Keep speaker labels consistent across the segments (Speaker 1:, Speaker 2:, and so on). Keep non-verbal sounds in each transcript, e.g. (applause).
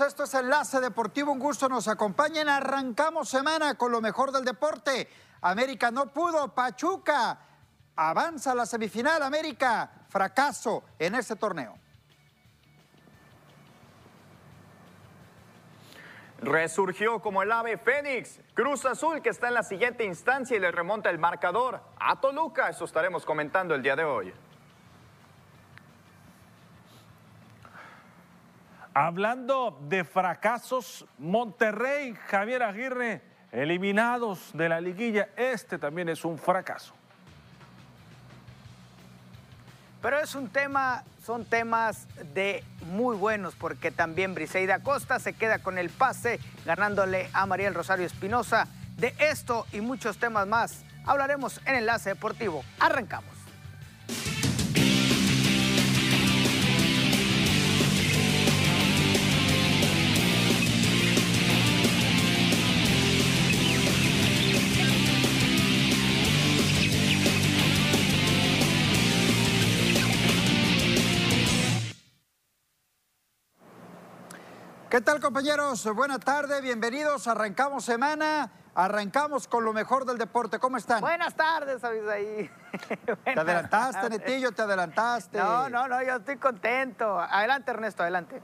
Speaker 1: esto es Enlace Deportivo, un gusto nos acompañen. Arrancamos semana con lo mejor del deporte. América no pudo, Pachuca avanza a la semifinal, América fracaso en este torneo.
Speaker 2: Resurgió como el ave Fénix. Cruz Azul que está en la siguiente instancia y le remonta el marcador a Toluca. Eso estaremos comentando el día de hoy.
Speaker 3: Hablando de fracasos, Monterrey, Javier Aguirre, eliminados de la liguilla, este también es un fracaso.
Speaker 4: Pero es un tema, son temas de muy buenos, porque también Briseida Costa se queda con el pase, ganándole a Mariel Rosario Espinosa. De esto y muchos temas más hablaremos en Enlace Deportivo. Arrancamos.
Speaker 1: ¿Qué tal compañeros? Buena tarde, bienvenidos. Arrancamos semana, arrancamos con lo mejor del deporte. ¿Cómo están?
Speaker 4: Buenas tardes, Abisaí. (laughs)
Speaker 1: ¿Te adelantaste, Netillo? ¿Te adelantaste?
Speaker 4: No, no, no, yo estoy contento. Adelante, Ernesto, adelante.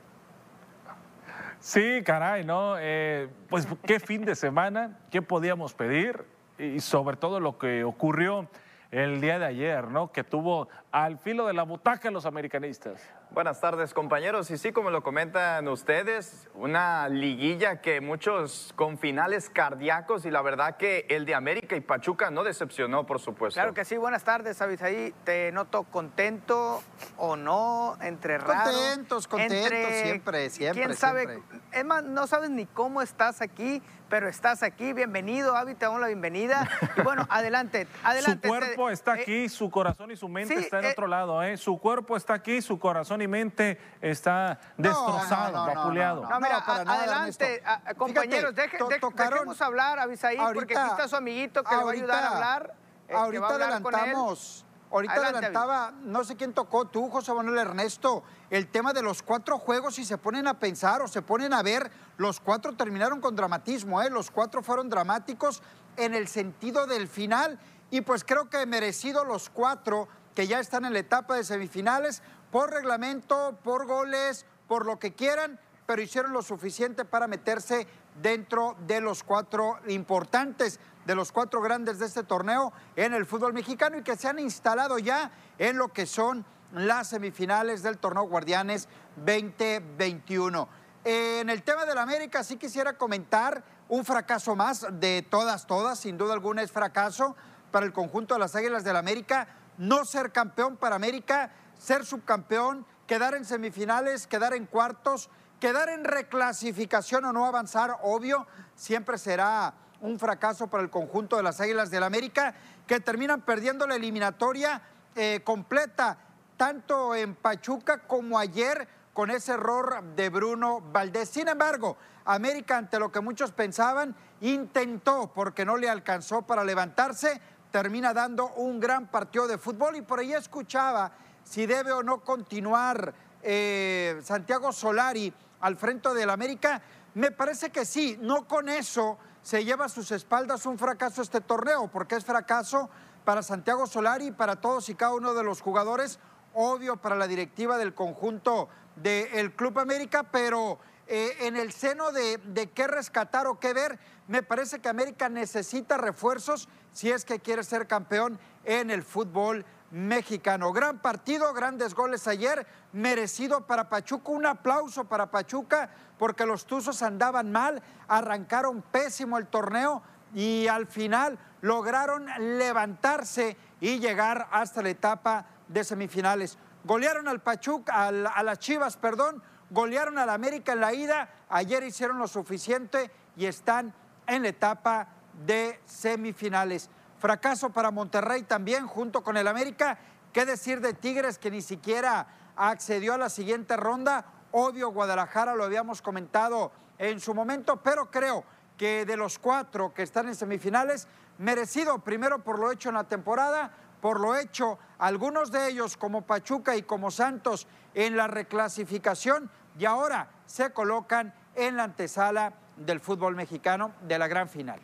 Speaker 3: Sí, caray, ¿no? Eh, pues qué fin de semana, qué podíamos pedir y sobre todo lo que ocurrió el día de ayer, ¿no? Que tuvo al filo de la butaca los americanistas.
Speaker 2: Buenas tardes compañeros y sí, como lo comentan ustedes, una liguilla que muchos con finales cardíacos y la verdad que el de América y Pachuca no decepcionó, por supuesto.
Speaker 4: Claro que sí, buenas tardes, Abisaí. Te noto contento o no, entre raro.
Speaker 1: Contentos, contentos, siempre, siempre.
Speaker 4: ¿Quién sabe?
Speaker 1: siempre.
Speaker 4: Es más, no sabes ni cómo estás aquí, pero estás aquí. Bienvenido, Avi, te damos la bienvenida. Y bueno, adelante, (laughs) adelante.
Speaker 3: Su cuerpo
Speaker 4: Te-
Speaker 3: está
Speaker 4: eh,
Speaker 3: aquí, su corazón y su mente
Speaker 4: sí,
Speaker 3: está en
Speaker 4: eh,
Speaker 3: otro lado, ¿eh? Su cuerpo está aquí, su corazón y mente está destrozado,
Speaker 1: no, no, no,
Speaker 3: vapuleado.
Speaker 1: no,
Speaker 4: mira,
Speaker 1: para
Speaker 4: a-
Speaker 1: nada,
Speaker 4: adelante, a- compañeros,
Speaker 1: Fíjate,
Speaker 4: deje-
Speaker 1: to-
Speaker 4: de-
Speaker 1: tocaron-
Speaker 4: dejemos hablar a Abisaí, porque aquí está su amiguito que le va a ayudar a hablar. eh, que
Speaker 1: ahorita
Speaker 4: va a hablar con él.
Speaker 1: adelantamos. Ahorita
Speaker 4: Adelante,
Speaker 1: adelantaba, no sé quién tocó, tú, José Manuel Ernesto, el tema de los cuatro juegos y se ponen a pensar o se ponen a ver, los cuatro terminaron con dramatismo, ¿eh? los cuatro fueron dramáticos en el sentido del final y pues creo que merecido los cuatro que ya están en la etapa de semifinales por reglamento, por goles, por lo que quieran, pero hicieron lo suficiente para meterse dentro de los cuatro importantes, de los cuatro grandes de este torneo en el fútbol mexicano y que se han instalado ya en lo que son las semifinales del torneo Guardianes 2021. En el tema del América sí quisiera comentar un fracaso más de todas, todas, sin duda alguna es fracaso para el conjunto de las Águilas del América, no ser campeón para América, ser subcampeón, quedar en semifinales, quedar en cuartos, quedar en reclasificación o no avanzar, obvio, siempre será un fracaso para el conjunto de las Águilas del América, que terminan perdiendo la eliminatoria eh, completa, tanto en Pachuca como ayer con ese error de Bruno Valdés. Sin embargo, América, ante lo que muchos pensaban, intentó, porque no le alcanzó para levantarse, termina dando un gran partido de fútbol y por ahí escuchaba si debe o no continuar eh, Santiago Solari al frente del América. Me parece que sí, no con eso se lleva a sus espaldas un fracaso este torneo, porque es fracaso para Santiago Solari para todos y cada uno de los jugadores, obvio para la directiva del conjunto del Club América, pero eh, en el seno de, de qué rescatar o qué ver, me parece que América necesita refuerzos si es que quiere ser campeón en el fútbol mexicano. Gran partido, grandes goles ayer, merecido para Pachuca, un aplauso para Pachuca porque los Tuzos andaban mal, arrancaron pésimo el torneo y al final lograron levantarse y llegar hasta la etapa de semifinales. Golearon al Pachuca, al- a las Chivas, perdón, golearon al América en la ida, ayer hicieron lo suficiente y están en la etapa de semifinales. Fracaso para Monterrey también, junto con el América. ¿Qué decir de Tigres que ni siquiera accedió a la siguiente ronda? Obvio, Guadalajara lo habíamos comentado en su momento, pero creo que de los cuatro que están en semifinales, merecido primero por lo hecho en la temporada, por lo hecho algunos de ellos como Pachuca y como Santos en la reclasificación, y ahora se colocan en la antesala del fútbol mexicano de la gran final.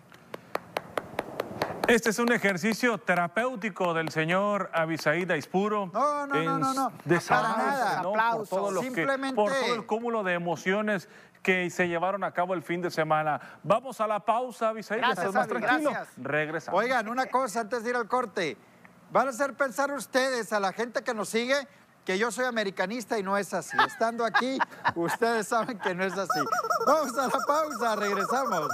Speaker 3: Este es un ejercicio terapéutico del señor Abisaid Aispuro.
Speaker 1: No, no, no, no, no. Para nada.
Speaker 3: ¿no? Por todo, que-
Speaker 1: Simplemente-
Speaker 3: por todo el cúmulo de emociones que se llevaron a cabo el fin de semana. Vamos a la pausa, Abisaid, ya
Speaker 4: Gracias,
Speaker 3: más tranquilo.
Speaker 4: gracias.
Speaker 3: Regresamos.
Speaker 1: Oigan, una cosa antes de ir al corte. Van a hacer pensar ustedes a la gente que nos sigue que yo soy americanista y no es así. Estando aquí, (laughs) ustedes saben que no es así. Vamos a la pausa, regresamos.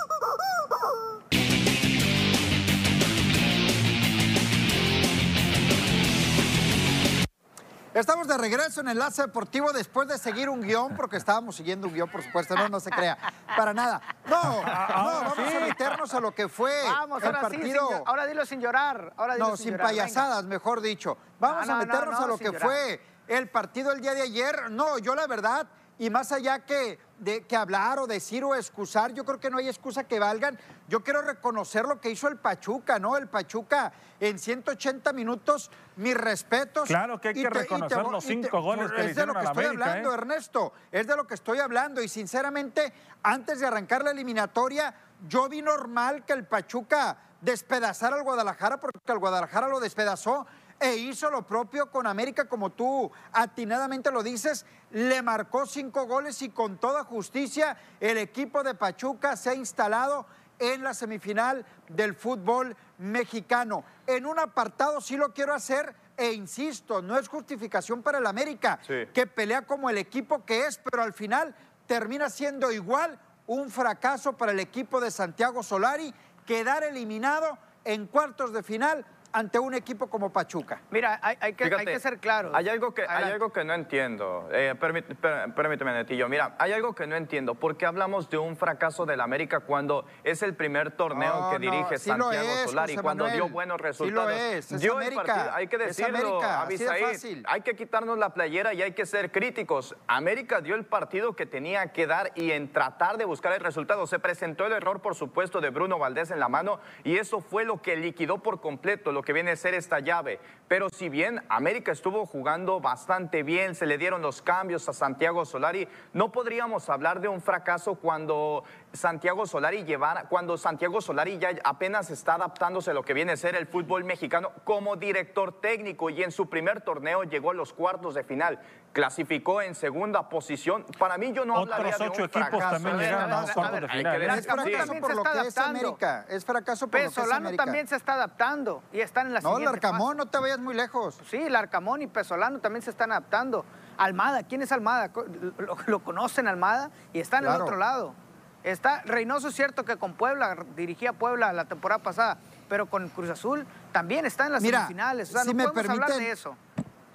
Speaker 1: Estamos de regreso en Enlace Deportivo después de seguir un guion, porque estábamos siguiendo un guion, por supuesto, no, no se crea, para nada. No, no, vamos a meternos a lo que fue
Speaker 4: Vamos,
Speaker 1: el
Speaker 4: ahora sí,
Speaker 1: partido.
Speaker 4: sin- ahora dilo sin llorar. Ahora dilo
Speaker 1: No, sin
Speaker 4: llorar, venga.
Speaker 1: payasadas, mejor dicho. Vamos
Speaker 4: No,
Speaker 1: a
Speaker 4: no,
Speaker 1: meternos
Speaker 4: no, no,
Speaker 1: a lo que
Speaker 4: llorar.
Speaker 1: fue el partido el día de ayer. No, yo la verdad, y más allá que, de, que hablar o decir o excusar, yo creo que no hay excusa que valgan. Yo quiero reconocer lo que hizo el Pachuca, ¿no? El Pachuca en 180 minutos, mis respetos.
Speaker 3: Claro que hay que
Speaker 1: te-
Speaker 3: reconocer
Speaker 1: te-
Speaker 3: los
Speaker 1: te-
Speaker 3: cinco goles que le
Speaker 1: Es de lo que estoy
Speaker 3: América,
Speaker 1: hablando,
Speaker 3: ¿eh?
Speaker 1: Ernesto, es de lo que estoy hablando. Y sinceramente, antes de arrancar la eliminatoria, yo vi normal que el Pachuca despedazara al Guadalajara, porque el Guadalajara lo despedazó e hizo lo propio con América, como tú atinadamente lo dices, le marcó cinco goles y con toda justicia el equipo de Pachuca se ha instalado en la semifinal del fútbol mexicano. En un apartado sí lo quiero hacer e insisto, no es justificación para el América,
Speaker 2: Sí.
Speaker 1: que pelea como el equipo que es, pero al final termina siendo igual un fracaso para el equipo de Santiago Solari, quedar eliminado en cuartos de final ante un equipo como Pachuca.
Speaker 4: Mira, hay, hay que, hay
Speaker 2: Fíjate,
Speaker 4: que ser claros.
Speaker 2: Hay algo que, hay algo que no entiendo. Eh, permí- per- permíteme, Netillo. Mira, hay algo que no entiendo. ¿Por qué hablamos de un fracaso del América cuando es el primer torneo
Speaker 1: No,
Speaker 2: que
Speaker 1: no,
Speaker 2: dirige
Speaker 1: sí
Speaker 2: Santiago
Speaker 1: es,
Speaker 2: Solari?
Speaker 1: José
Speaker 2: Cuando dio buenos
Speaker 1: Sí lo
Speaker 2: resultados.
Speaker 1: es, es
Speaker 2: dio el
Speaker 1: América,
Speaker 2: partido. Hay que
Speaker 1: es
Speaker 2: decirlo,
Speaker 1: América, así de
Speaker 2: Abisaid.
Speaker 1: fácil.
Speaker 2: Hay que quitarnos la playera y hay que ser críticos. América dio el partido que tenía que dar y en tratar de buscar el resultado. Se presentó el error, por supuesto, de Bruno Valdés en la mano y eso fue lo que liquidó por completo lo que viene a ser esta llave. Pero si bien América estuvo jugando bastante bien, se le dieron los cambios a Santiago Solari, no podríamos hablar de un fracaso cuando Santiago Solari llevara, cuando Santiago Solari ya apenas está adaptándose a lo que viene a ser el fútbol mexicano como director técnico y en su primer torneo llegó a los cuartos de final, clasificó en segunda posición. Para mí yo no
Speaker 3: Otros
Speaker 2: hablaría de un
Speaker 3: ocho equipos
Speaker 2: fracaso.
Speaker 3: también llegaron
Speaker 2: a
Speaker 3: los cuartos de final,
Speaker 2: que
Speaker 3: ¿eh?
Speaker 1: Es fracaso por
Speaker 4: se
Speaker 1: lo
Speaker 4: está
Speaker 1: que es
Speaker 4: adaptando.
Speaker 1: América. Es fracaso por lo que es América.
Speaker 4: también se está adaptando y están en la
Speaker 1: No, Larcamón, no te vayas muy lejos.
Speaker 4: Sí, Larcamón y Pesolano también se están adaptando. Almada, ¿quién es Almada? Lo, lo conocen Almada y está en el otro lado. Está Reynoso, es cierto que con Puebla, dirigía Puebla la temporada pasada, pero con Cruz Azul también está en las
Speaker 1: Mira,
Speaker 4: semifinales. O sea,
Speaker 1: si
Speaker 4: no
Speaker 1: me
Speaker 4: podemos hablar
Speaker 1: permiten-
Speaker 4: de eso.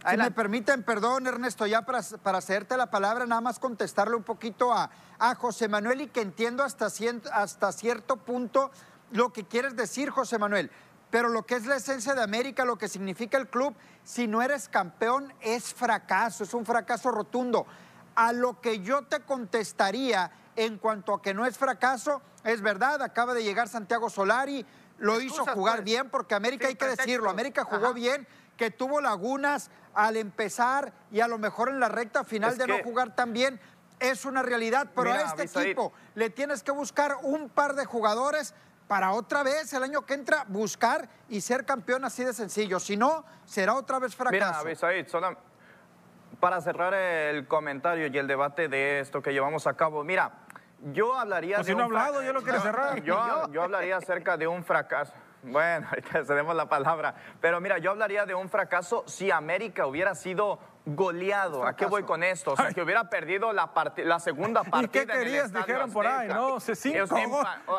Speaker 1: Si me permiten, perdón, Ernesto, ya para, para hacerte la palabra, nada más contestarle un poquito a, a José Manuel y que entiendo hasta, cien- hasta cierto punto lo que quieres decir, José Manuel. Pero lo que es la esencia de América, lo que significa el club, si no eres campeón, es fracaso, es un fracaso rotundo. A lo que yo te contestaría en cuanto a que no es fracaso, es verdad, acaba de llegar Santiago Solari, lo hizo
Speaker 4: Excusas,
Speaker 1: jugar
Speaker 4: pues.
Speaker 1: bien, porque América
Speaker 4: Sí,
Speaker 1: hay que decirlo, América jugó
Speaker 4: Ajá.
Speaker 1: bien, que tuvo lagunas al empezar y a lo mejor en la recta final
Speaker 2: Es
Speaker 1: de no jugar tan bien. Es una realidad, pero
Speaker 2: Mira,
Speaker 1: a este equipo le tienes que buscar un par de jugadores para otra vez el año que entra buscar y ser campeón así de sencillo. Si no, será otra vez
Speaker 2: Mira,
Speaker 1: fracaso.
Speaker 2: Para cerrar el comentario y el debate de esto que llevamos a cabo, mira, yo hablaría
Speaker 3: Pues
Speaker 2: de
Speaker 3: si no
Speaker 2: un
Speaker 3: ha hablado, ya lo quiere
Speaker 2: yo-
Speaker 3: cerrar.
Speaker 2: Yo, yo hablaría acerca de un fracaso. Bueno, (laughs) ahorita cedemos la palabra. Pero mira, yo hablaría de un fracaso si América hubiera sido goleado. ¿A qué voy con esto? O sea, que hubiera perdido la, la segunda (laughs)
Speaker 3: ¿Y
Speaker 2: partida.
Speaker 3: qué
Speaker 2: en el
Speaker 3: querías? Dijeron por ahí. ¿no? Se- cinco goles.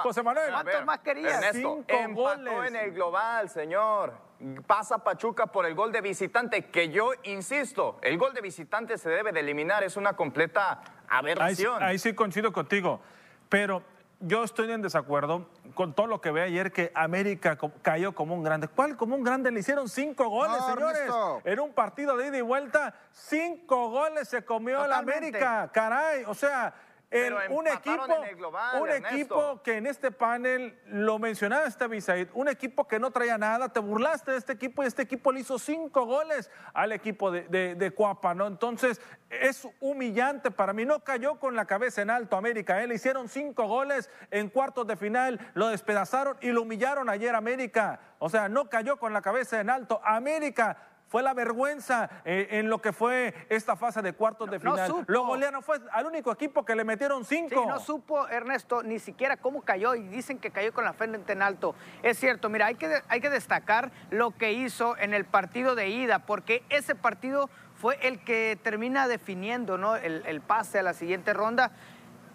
Speaker 3: José Manuel.
Speaker 4: ¿Cuántos
Speaker 2: ver,
Speaker 4: más querías?
Speaker 2: Ernesto,
Speaker 3: Cinco
Speaker 2: empató
Speaker 3: goles.
Speaker 2: en el global, señor. Pasa Pachuca por el gol de visitante, que yo insisto, el gol de visitante se debe de eliminar, es una completa aberración.
Speaker 3: ahí sí coincido contigo. Pero yo estoy en desacuerdo con todo lo que ve ayer que América cayó como un grande. ¿Cuál como un grande? Le hicieron cinco goles,
Speaker 1: No,
Speaker 3: señores.
Speaker 1: Ernesto.
Speaker 3: En un partido de ida y vuelta, cinco goles se comió la
Speaker 4: Totalmente.
Speaker 3: América. Caray, o sea, un equipo,
Speaker 2: en el global,
Speaker 3: un
Speaker 2: Ernesto.
Speaker 3: equipo que en este panel lo mencionaba este Bisaid, un equipo que no traía nada, te burlaste de este equipo y este equipo le hizo cinco goles al equipo de, de, de Cuapa, ¿no? Entonces es humillante para mí, no cayó con la cabeza en alto América, ¿eh? le hicieron cinco goles en cuartos de final, lo despedazaron y lo humillaron ayer América, o sea, no cayó con la cabeza en alto, América fue la vergüenza eh, en lo que fue esta fase de cuartos de
Speaker 4: No
Speaker 3: final.
Speaker 4: supo.
Speaker 3: Lo golearon, fue al único equipo que le metieron cinco.
Speaker 4: Sí, no supo Ernesto ni siquiera cómo cayó y dicen que cayó con la frente en alto. Es cierto, mira, hay que, hay que destacar lo que hizo en el partido de ida, porque ese partido fue el que termina definiendo ¿no? el, el pase a la siguiente ronda.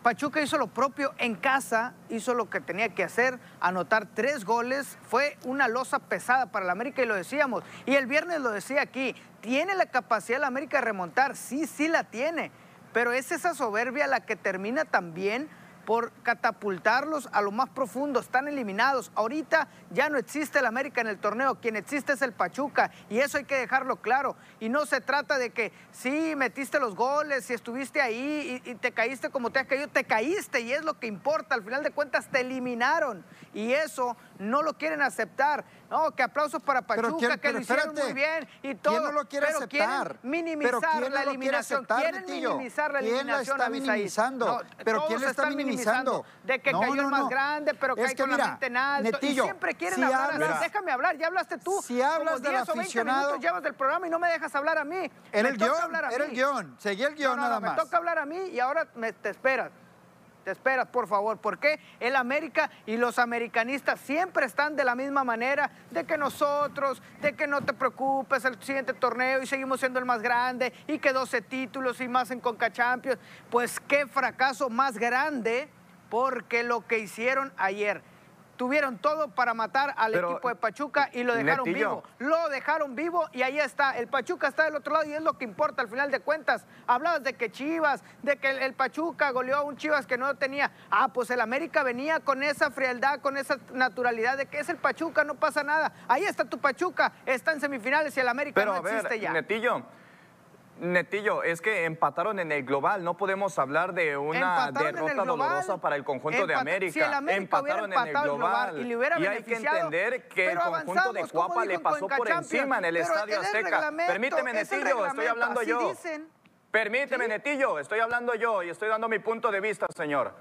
Speaker 4: Pachuca hizo lo propio en casa, hizo lo que tenía que hacer, anotar tres goles. Fue una losa pesada para la América y lo decíamos. Y el viernes lo decía aquí, ¿tiene la capacidad la América de remontar? Sí, sí la tiene. Pero es esa soberbia la que termina también por catapultarlos a lo más profundo. Están eliminados. Ahorita ya no existe el América en el torneo. Quien existe es el Pachuca. Y eso hay que dejarlo claro. Y no se trata de que sí metiste los goles, si estuviste ahí y, y te caíste como te has caído. Te caíste y es lo que importa. Al final de cuentas te eliminaron. Y eso no lo quieren aceptar. No, que aplausos para Pachuca,
Speaker 1: quién-
Speaker 4: que lo hicieron
Speaker 1: espérate,
Speaker 4: muy bien y
Speaker 1: ¿quién
Speaker 4: todo.
Speaker 1: no lo quiere
Speaker 4: pero
Speaker 1: aceptar?
Speaker 4: quieren minimizar
Speaker 1: ¿Pero quién no
Speaker 4: la eliminación.
Speaker 1: aceptar,
Speaker 4: quieren minimizar la
Speaker 1: ¿Quién la
Speaker 4: eliminación.
Speaker 1: está minimizando?
Speaker 4: No,
Speaker 1: ¿Pero quién la está minimizando?
Speaker 4: De que
Speaker 1: No,
Speaker 4: cayó el más grande, pero
Speaker 1: Es
Speaker 4: cae
Speaker 1: que
Speaker 4: con
Speaker 1: mira,
Speaker 4: la mente en alto.
Speaker 1: Netillo,
Speaker 4: y siempre quieren
Speaker 1: si
Speaker 4: hablar.
Speaker 1: hablas-
Speaker 4: Déjame hablar, ya hablaste tú.
Speaker 1: Si hablas
Speaker 4: como
Speaker 1: del
Speaker 4: 10 o 20
Speaker 1: aficionado-
Speaker 4: minutos llevas del programa y no me dejas hablar a mí.
Speaker 1: Era el
Speaker 4: guion,
Speaker 1: era el guion. Seguía el
Speaker 4: guion
Speaker 1: nada más.
Speaker 4: Me toca hablar a mí y ahora me- te esperas. Te esperas, por favor. porque El América y los americanistas siempre están de la misma manera, de que nosotros, de que no te preocupes, el siguiente torneo y seguimos siendo el más grande y que 12 títulos y más en Conca Champions. Pues qué fracaso más grande porque lo que hicieron ayer. Tuvieron todo para matar al
Speaker 2: Pero,
Speaker 4: equipo de Pachuca y lo dejaron
Speaker 2: Netillo.
Speaker 4: vivo. Lo dejaron vivo y ahí está. El Pachuca está del otro lado y es lo que importa al final de cuentas. Hablabas de que Chivas, de que el, el Pachuca goleó a un Chivas que no tenía. Ah, pues el América venía con esa frialdad, con esa naturalidad de que es el Pachuca, no pasa nada. Ahí está tu Pachuca, está en semifinales y el América
Speaker 2: Pero
Speaker 4: no
Speaker 2: a ver,
Speaker 4: existe ya.
Speaker 2: Netillo, Netillo, es que empataron en el global. No podemos hablar de una
Speaker 4: Empataron
Speaker 2: derrota
Speaker 4: global.
Speaker 2: dolorosa para el conjunto de América.
Speaker 4: si
Speaker 2: empataron en el
Speaker 4: global y
Speaker 2: hay que entender que el conjunto de Cuapa le pasó por encima en el Estadio Azteca. Permíteme,
Speaker 4: es
Speaker 2: Netillo, estoy hablando yo.
Speaker 4: dicen.
Speaker 2: Permíteme,
Speaker 4: Sí.
Speaker 2: Netillo, estoy hablando yo y estoy dando mi punto de vista, señor.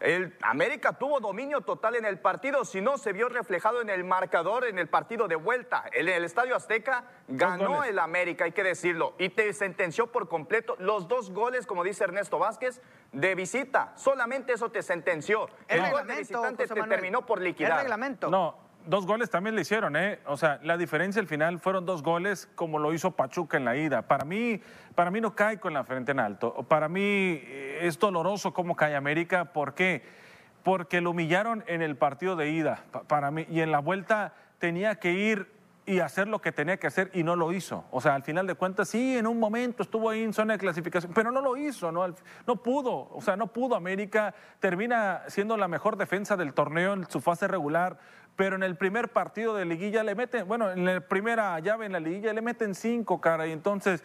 Speaker 2: El América tuvo dominio total en el partido, si no se vio reflejado en el marcador en el partido de vuelta. En el Estadio Azteca ganó el América, hay que decirlo, y te sentenció por completo los dos goles, como dice Ernesto Vázquez, de visita. Solamente eso te sentenció.
Speaker 4: El
Speaker 2: el gol de
Speaker 4: reglamento,
Speaker 2: visitante
Speaker 4: José
Speaker 2: te
Speaker 4: Manuel.
Speaker 2: terminó por
Speaker 4: El
Speaker 2: liquidar.
Speaker 4: reglamento.
Speaker 3: No, dos goles también le hicieron, ¿eh? O sea, la diferencia al final fueron dos goles como lo hizo Pachuca en la ida. Para mí, para mí no cae con la frente en alto. Para mí eh, es doloroso cómo cae América. ¿Por qué? Porque lo humillaron en el partido de ida. Pa- Para mí, y en la vuelta tenía que ir y hacer lo que tenía que hacer y no lo hizo. O sea, al final de cuentas, sí, en un momento estuvo ahí en zona de clasificación, pero no lo hizo, ¿no? No pudo, o sea, no pudo América. Termina siendo la mejor defensa del torneo en su fase regular, pero en el primer partido de liguilla le meten, bueno, en la primera llave en la liguilla le meten cinco, cara, y entonces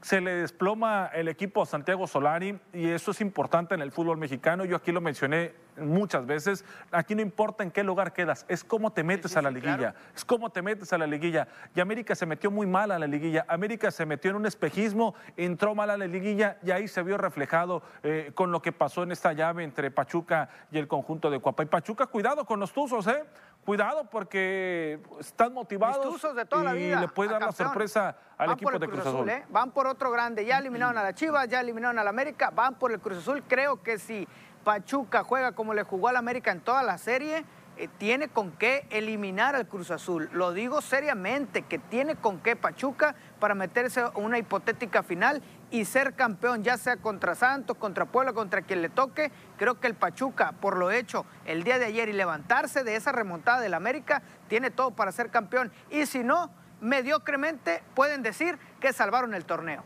Speaker 3: se le desploma el equipo Santiago Solari y eso es importante en el fútbol mexicano. Yo aquí lo mencioné muchas veces. Aquí no importa en qué lugar quedas, es cómo te metes
Speaker 4: sí,
Speaker 3: a la liguilla.
Speaker 4: claro.
Speaker 3: Es cómo te metes a la liguilla. Y América se metió muy mal a la liguilla. América se metió en un espejismo, entró mal a la liguilla y ahí se vio reflejado eh, con lo que pasó en esta llave entre Pachuca y el conjunto de Cuapa. Y Pachuca, cuidado con los Tuzos, ¿eh? Cuidado porque están motivados
Speaker 4: de toda la
Speaker 3: y
Speaker 4: vida,
Speaker 3: le puede dar la sorpresa al
Speaker 4: Van
Speaker 3: equipo
Speaker 4: por el
Speaker 3: de Cruz Azul.
Speaker 4: ¿eh? Van por otro grande. Ya eliminaron a la Chivas, ya eliminaron a la América, van por el Cruz Azul. Creo que si Pachuca juega como le jugó al América en toda la serie, eh, tiene con qué eliminar al Cruz Azul. Lo digo seriamente, que tiene con qué Pachuca para meterse a una hipotética final y ser campeón, ya sea contra Santos, contra Puebla, contra quien le toque. Creo que el Pachuca, por lo hecho el día de ayer y levantarse de esa remontada del América, tiene todo para ser campeón. Y si no, mediocremente pueden decir que salvaron el torneo.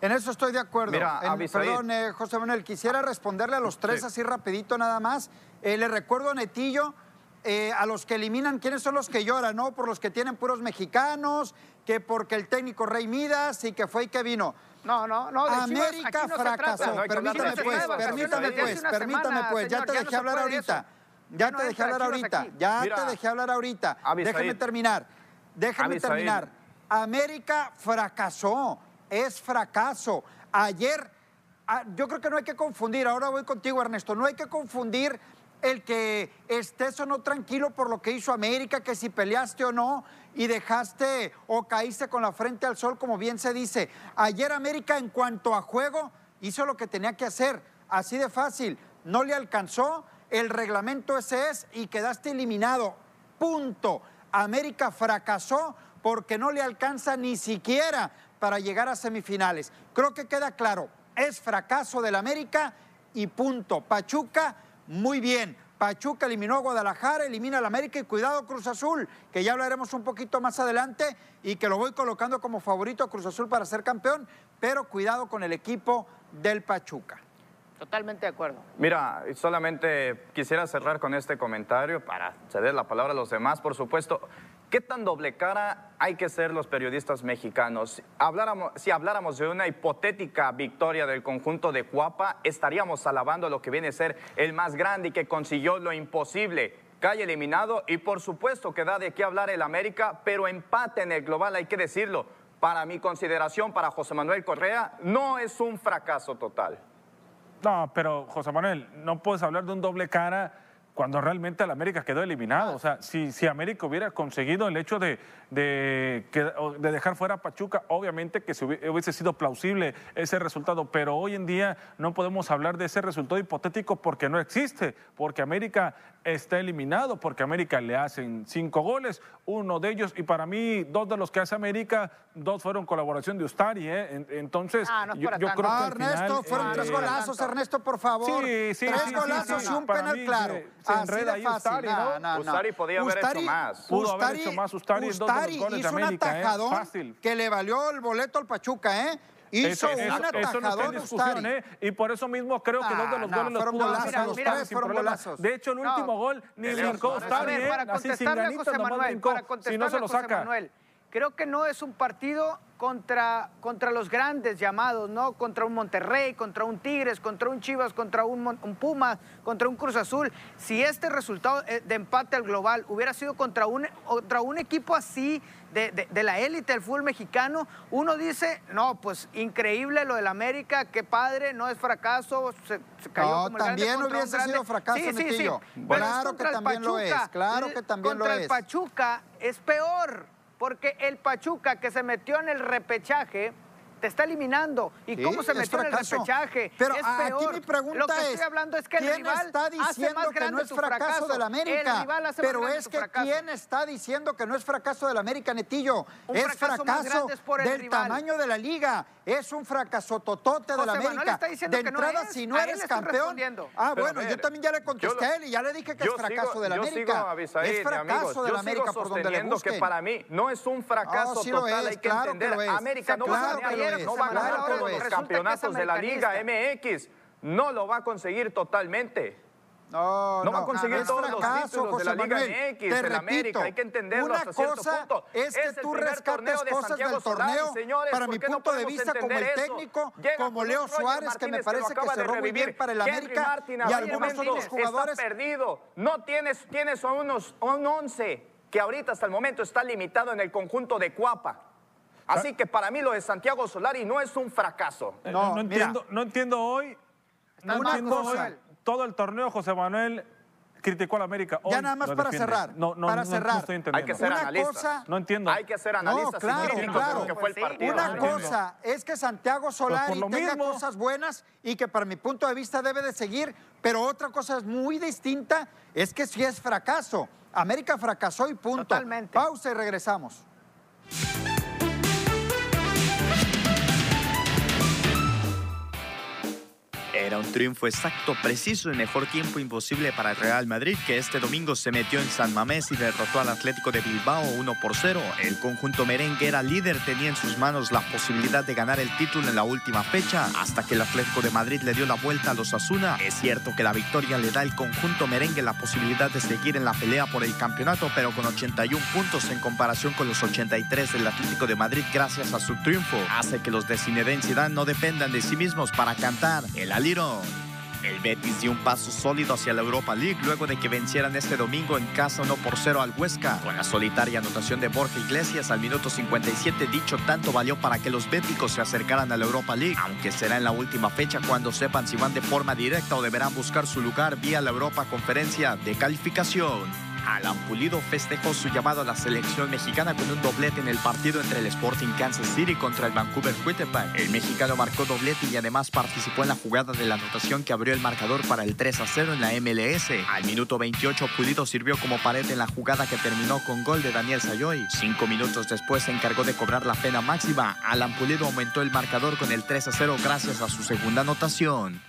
Speaker 1: En eso estoy de acuerdo.
Speaker 2: Mira,
Speaker 1: En-
Speaker 2: Abisaid.
Speaker 1: perdón, eh, José Manuel, quisiera responderle a los tres
Speaker 2: Sí.
Speaker 1: así rapidito nada más. Eh, le recuerdo a Netillo, eh, a los que eliminan, ¿quiénes son los que lloran? ¿No? Por los que tienen puros mexicanos, que porque el técnico Rey Midas y que fue y que vino.
Speaker 4: No, no, no. de Chivas,
Speaker 1: América
Speaker 4: aquí no se trata.
Speaker 1: fracasó.
Speaker 2: No
Speaker 1: permítame pues, permítame pues, permítame pues. Ya te
Speaker 4: ya
Speaker 1: dejé hablar ahorita.
Speaker 4: eso.
Speaker 1: Ya te dejé hablar ahorita.
Speaker 4: aquí.
Speaker 1: Ya
Speaker 2: Mira,
Speaker 1: te dejé hablar ahorita. Déjeme terminar. Déjeme
Speaker 2: Abisaíd.
Speaker 1: terminar. América fracasó. Es fracaso. Ayer, ah, yo creo que no hay que confundir. Ahora voy contigo, Ernesto. No hay que confundir el que estés o no tranquilo por lo que hizo América, que si peleaste o no y dejaste o caíste con la frente al sol, como bien se dice. Ayer América en cuanto a juego hizo lo que tenía que hacer, así de fácil. No le alcanzó, el reglamento ese es y quedaste eliminado. Punto. América fracasó porque no le alcanza ni siquiera para llegar a semifinales. Creo que queda claro, es fracaso del América y punto. Pachuca, muy bien. Pachuca eliminó a Guadalajara, elimina al América y cuidado Cruz Azul, que ya hablaremos un poquito más adelante y que lo voy colocando como favorito a Cruz Azul para ser campeón, pero cuidado con el equipo del Pachuca.
Speaker 4: Totalmente de acuerdo.
Speaker 2: Mira, solamente quisiera cerrar con este comentario para ceder la palabra a los demás, por supuesto. ¿Qué tan doble cara hay que ser los periodistas mexicanos? Habláramos- si habláramos de una hipotética victoria del conjunto de Cuapa, estaríamos alabando lo que viene a ser el más grande y que consiguió lo imposible. Cae eliminado y por supuesto que da de qué hablar el América, pero empate en el global, hay que decirlo. Para mi consideración, para José Manuel Correa, no es un fracaso total.
Speaker 3: No, pero José Manuel, no puedes hablar de un doble cara cuando realmente el América quedó eliminado. O sea, si, si América hubiera conseguido el hecho de, de, de dejar fuera a Pachuca, obviamente que se hubi- hubiese sido plausible ese resultado, pero hoy en día no podemos hablar de ese resultado hipotético porque no existe, porque América está eliminado, porque América le hacen cinco goles, uno de ellos, y para mí dos de los que hace América, dos fueron colaboración de Ustari, ¿eh? En- Entonces,
Speaker 4: Ah, no es
Speaker 3: yo, yo
Speaker 4: tanto.
Speaker 3: creo que
Speaker 1: Ah, Ernesto,
Speaker 3: final,
Speaker 1: fueron
Speaker 3: eh,
Speaker 1: tres golazos,
Speaker 4: tanto.
Speaker 1: Ernesto, por favor.
Speaker 3: Sí, sí,
Speaker 1: tres
Speaker 3: sí,
Speaker 1: golazos
Speaker 3: sí,
Speaker 1: y un penal
Speaker 3: mí
Speaker 1: claro.
Speaker 3: Se-
Speaker 1: Así
Speaker 3: enreda ahí
Speaker 1: fácil.
Speaker 3: Ustari,
Speaker 1: No,
Speaker 3: ¿no?
Speaker 1: no, no.
Speaker 2: Ustari podía haber hecho más.
Speaker 3: Pudo haber hecho más Ustari en dos de los
Speaker 1: Ustari
Speaker 3: goles de
Speaker 1: hizo un
Speaker 3: América, ¿eh? Fácil.
Speaker 1: que le valió el boleto al Pachuca, ¿eh? Hizo
Speaker 3: Eso, eso-
Speaker 1: un
Speaker 3: eso no está en discusión,
Speaker 1: Ustari.
Speaker 3: ¿eh? Y por eso mismo creo que
Speaker 1: Ah,
Speaker 3: dos de los
Speaker 1: no,
Speaker 3: goles los pudo
Speaker 1: golazos,
Speaker 3: sacado
Speaker 4: los
Speaker 3: Ustari
Speaker 1: tres
Speaker 3: sin
Speaker 1: golazos.
Speaker 3: De hecho, el
Speaker 4: No.
Speaker 3: último gol ni brincó
Speaker 2: ¿no?
Speaker 4: A
Speaker 3: Ustari, ¿eh?
Speaker 4: para
Speaker 3: Así sin
Speaker 4: contestarle a José
Speaker 3: nomás
Speaker 4: Manuel,
Speaker 3: brincó.
Speaker 4: para
Speaker 3: Si no
Speaker 4: contestarle
Speaker 3: se
Speaker 4: a
Speaker 3: lo
Speaker 4: José
Speaker 3: saca.
Speaker 4: Manuel, creo que no es un partido contra, contra los grandes llamados, ¿no? Contra un Monterrey, contra un Tigres, contra un Chivas, contra un, un Puma, contra un Cruz Azul. Si este resultado eh, de empate al global hubiera sido contra un, contra un equipo así de, de- de la élite del fútbol mexicano, uno dice, no, pues increíble lo del América, qué padre, no es fracaso, se, se cayó
Speaker 1: No,
Speaker 4: como el grande
Speaker 1: también
Speaker 4: contra un
Speaker 1: hubiese
Speaker 4: grande.
Speaker 1: sido fracaso,
Speaker 4: Sí, sí, sí,
Speaker 1: Claro
Speaker 4: contra
Speaker 1: que también lo es, claro que también lo
Speaker 4: contra
Speaker 1: es.
Speaker 4: el Pachuca es peor, porque el Pachuca que se metió en el repechaje te está eliminando. ¿Y
Speaker 1: Sí,
Speaker 4: cómo se metió en el
Speaker 1: fracaso.
Speaker 4: repechaje?
Speaker 1: Pero
Speaker 4: es
Speaker 1: aquí
Speaker 4: peor.
Speaker 1: mi pregunta
Speaker 4: Lo que
Speaker 1: es,
Speaker 4: estoy hablando es que el
Speaker 1: ¿quién
Speaker 4: rival
Speaker 1: está
Speaker 4: hace
Speaker 1: diciendo
Speaker 4: más
Speaker 1: que no es
Speaker 4: tu
Speaker 1: fracaso, del América?
Speaker 4: El rival hace más
Speaker 1: Pero
Speaker 4: grande
Speaker 1: es que
Speaker 4: fracaso.
Speaker 1: ¿quién está diciendo que no es fracaso del América, Netillo?
Speaker 4: Un
Speaker 1: es
Speaker 4: fracaso más
Speaker 1: fracaso
Speaker 4: es por el
Speaker 1: del
Speaker 4: rival.
Speaker 1: tamaño de la liga. Es un fracaso totote de la América.
Speaker 4: está diciendo
Speaker 1: de
Speaker 4: que no
Speaker 1: entrada,
Speaker 4: es.
Speaker 1: si no eres campeón. Ah,
Speaker 2: Pero
Speaker 1: bueno, yo también ya le contesté a él y ya le dije que es fracaso
Speaker 2: sigo-
Speaker 1: del
Speaker 2: yo
Speaker 1: América. es fracaso
Speaker 2: amigos,
Speaker 1: del
Speaker 2: yo
Speaker 1: América
Speaker 2: sigo
Speaker 1: por donde le busquen.
Speaker 2: que para mí no es un fracaso
Speaker 1: sí lo
Speaker 2: total,
Speaker 1: es,
Speaker 2: hay que
Speaker 1: claro que
Speaker 2: entender.
Speaker 1: lo es.
Speaker 2: América no va a ganar, no va a ganar todos los campeonatos de la Liga. MX. No lo va a conseguir totalmente.
Speaker 1: No,
Speaker 2: No va a conseguir todos los títulos de la Liga
Speaker 1: Manuel.
Speaker 2: MX,
Speaker 1: Te
Speaker 2: del
Speaker 1: repito,
Speaker 2: América, hay que entenderlo
Speaker 1: una
Speaker 2: hasta cierto
Speaker 1: cosa
Speaker 2: punto.
Speaker 1: es que
Speaker 2: Es
Speaker 1: tú rescates
Speaker 2: torneo de
Speaker 1: cosas
Speaker 2: Santiago
Speaker 1: del
Speaker 2: Solari,
Speaker 1: torneo,
Speaker 2: señores,
Speaker 1: para
Speaker 2: ¿por
Speaker 1: mi
Speaker 2: qué no
Speaker 1: punto de vista como el técnico,
Speaker 2: Llega
Speaker 1: como Leo Suárez, que me parece que
Speaker 2: de
Speaker 1: cerró muy bien para el
Speaker 2: Henry
Speaker 1: América y algunos otros jugadores.
Speaker 2: Está perdido. No tienes, tienes a unos, un 11 que ahorita hasta el momento está limitado en el conjunto de Cuapa. Así que para mí lo de Santiago Solari no es un fracaso.
Speaker 3: Eh,
Speaker 1: No,
Speaker 3: No, entiendo, no entiendo hoy. No
Speaker 1: Una
Speaker 3: entiendo
Speaker 1: cosa.
Speaker 3: hoy. Todo el torneo, José Manuel criticó a la América. Hoy
Speaker 1: Ya nada más para
Speaker 3: defiende.
Speaker 1: cerrar,
Speaker 3: No, no,
Speaker 1: para
Speaker 3: no,
Speaker 1: cerrar.
Speaker 3: No estoy
Speaker 2: Hay
Speaker 3: entendiendo.
Speaker 2: que ser
Speaker 1: Una
Speaker 2: analistas.
Speaker 1: cosa-
Speaker 3: No entiendo.
Speaker 2: Hay que ser analistas
Speaker 1: No, claro,
Speaker 2: críticos
Speaker 1: claro.
Speaker 2: de lo que fue el
Speaker 4: Pues sí.
Speaker 2: partido.
Speaker 1: Una
Speaker 3: no entiendo.
Speaker 1: cosa es que Santiago Solari
Speaker 3: Pues por lo
Speaker 1: tenga
Speaker 3: mismo.
Speaker 1: cosas buenas y que para mi punto de vista debe de seguir, pero otra cosa es muy distinta, es que si es fracaso. América fracasó y punto.
Speaker 4: Totalmente.
Speaker 1: Pausa y regresamos.
Speaker 5: Era un triunfo exacto, preciso y mejor tiempo imposible para el Real Madrid, que este domingo se metió en San Mamés y derrotó al Atlético de Bilbao 1 por 0. El conjunto merengue era líder, tenía en sus manos la posibilidad de ganar el título en la última fecha, hasta que el Atlético de Madrid le dio la vuelta a los Asuna. Es cierto que la victoria le da al conjunto merengue la posibilidad de seguir en la pelea por el campeonato, pero con 81 puntos en comparación con los 83 del Atlético de Madrid gracias a su triunfo, hace que los de Zinedine no dependan de sí mismos para cantar el El Betis dio un paso sólido hacia la Europa League luego de que vencieran este domingo en casa 1 por 0 al Huesca. Con la solitaria anotación de Borja Iglesias al minuto 57, dicho tanto valió para que los béticos se acercaran a la Europa League, aunque será en la última fecha cuando sepan si van de forma directa o deberán buscar su lugar vía la Europa Conferencia de calificación. Alan Pulido festejó su llamado a la selección mexicana con un doblete en el partido entre el Sporting Kansas City contra el Vancouver Whitepack. El mexicano marcó doblete y además participó en la jugada de la anotación que abrió el marcador para el 3 a 0 en la MLS. Al minuto 28, Pulido sirvió como pared en la jugada que terminó con gol de Daniel Sayoy. Cinco minutos después se encargó de cobrar la pena máxima. Alan Pulido aumentó el marcador con el 3 a 0 gracias a su segunda anotación.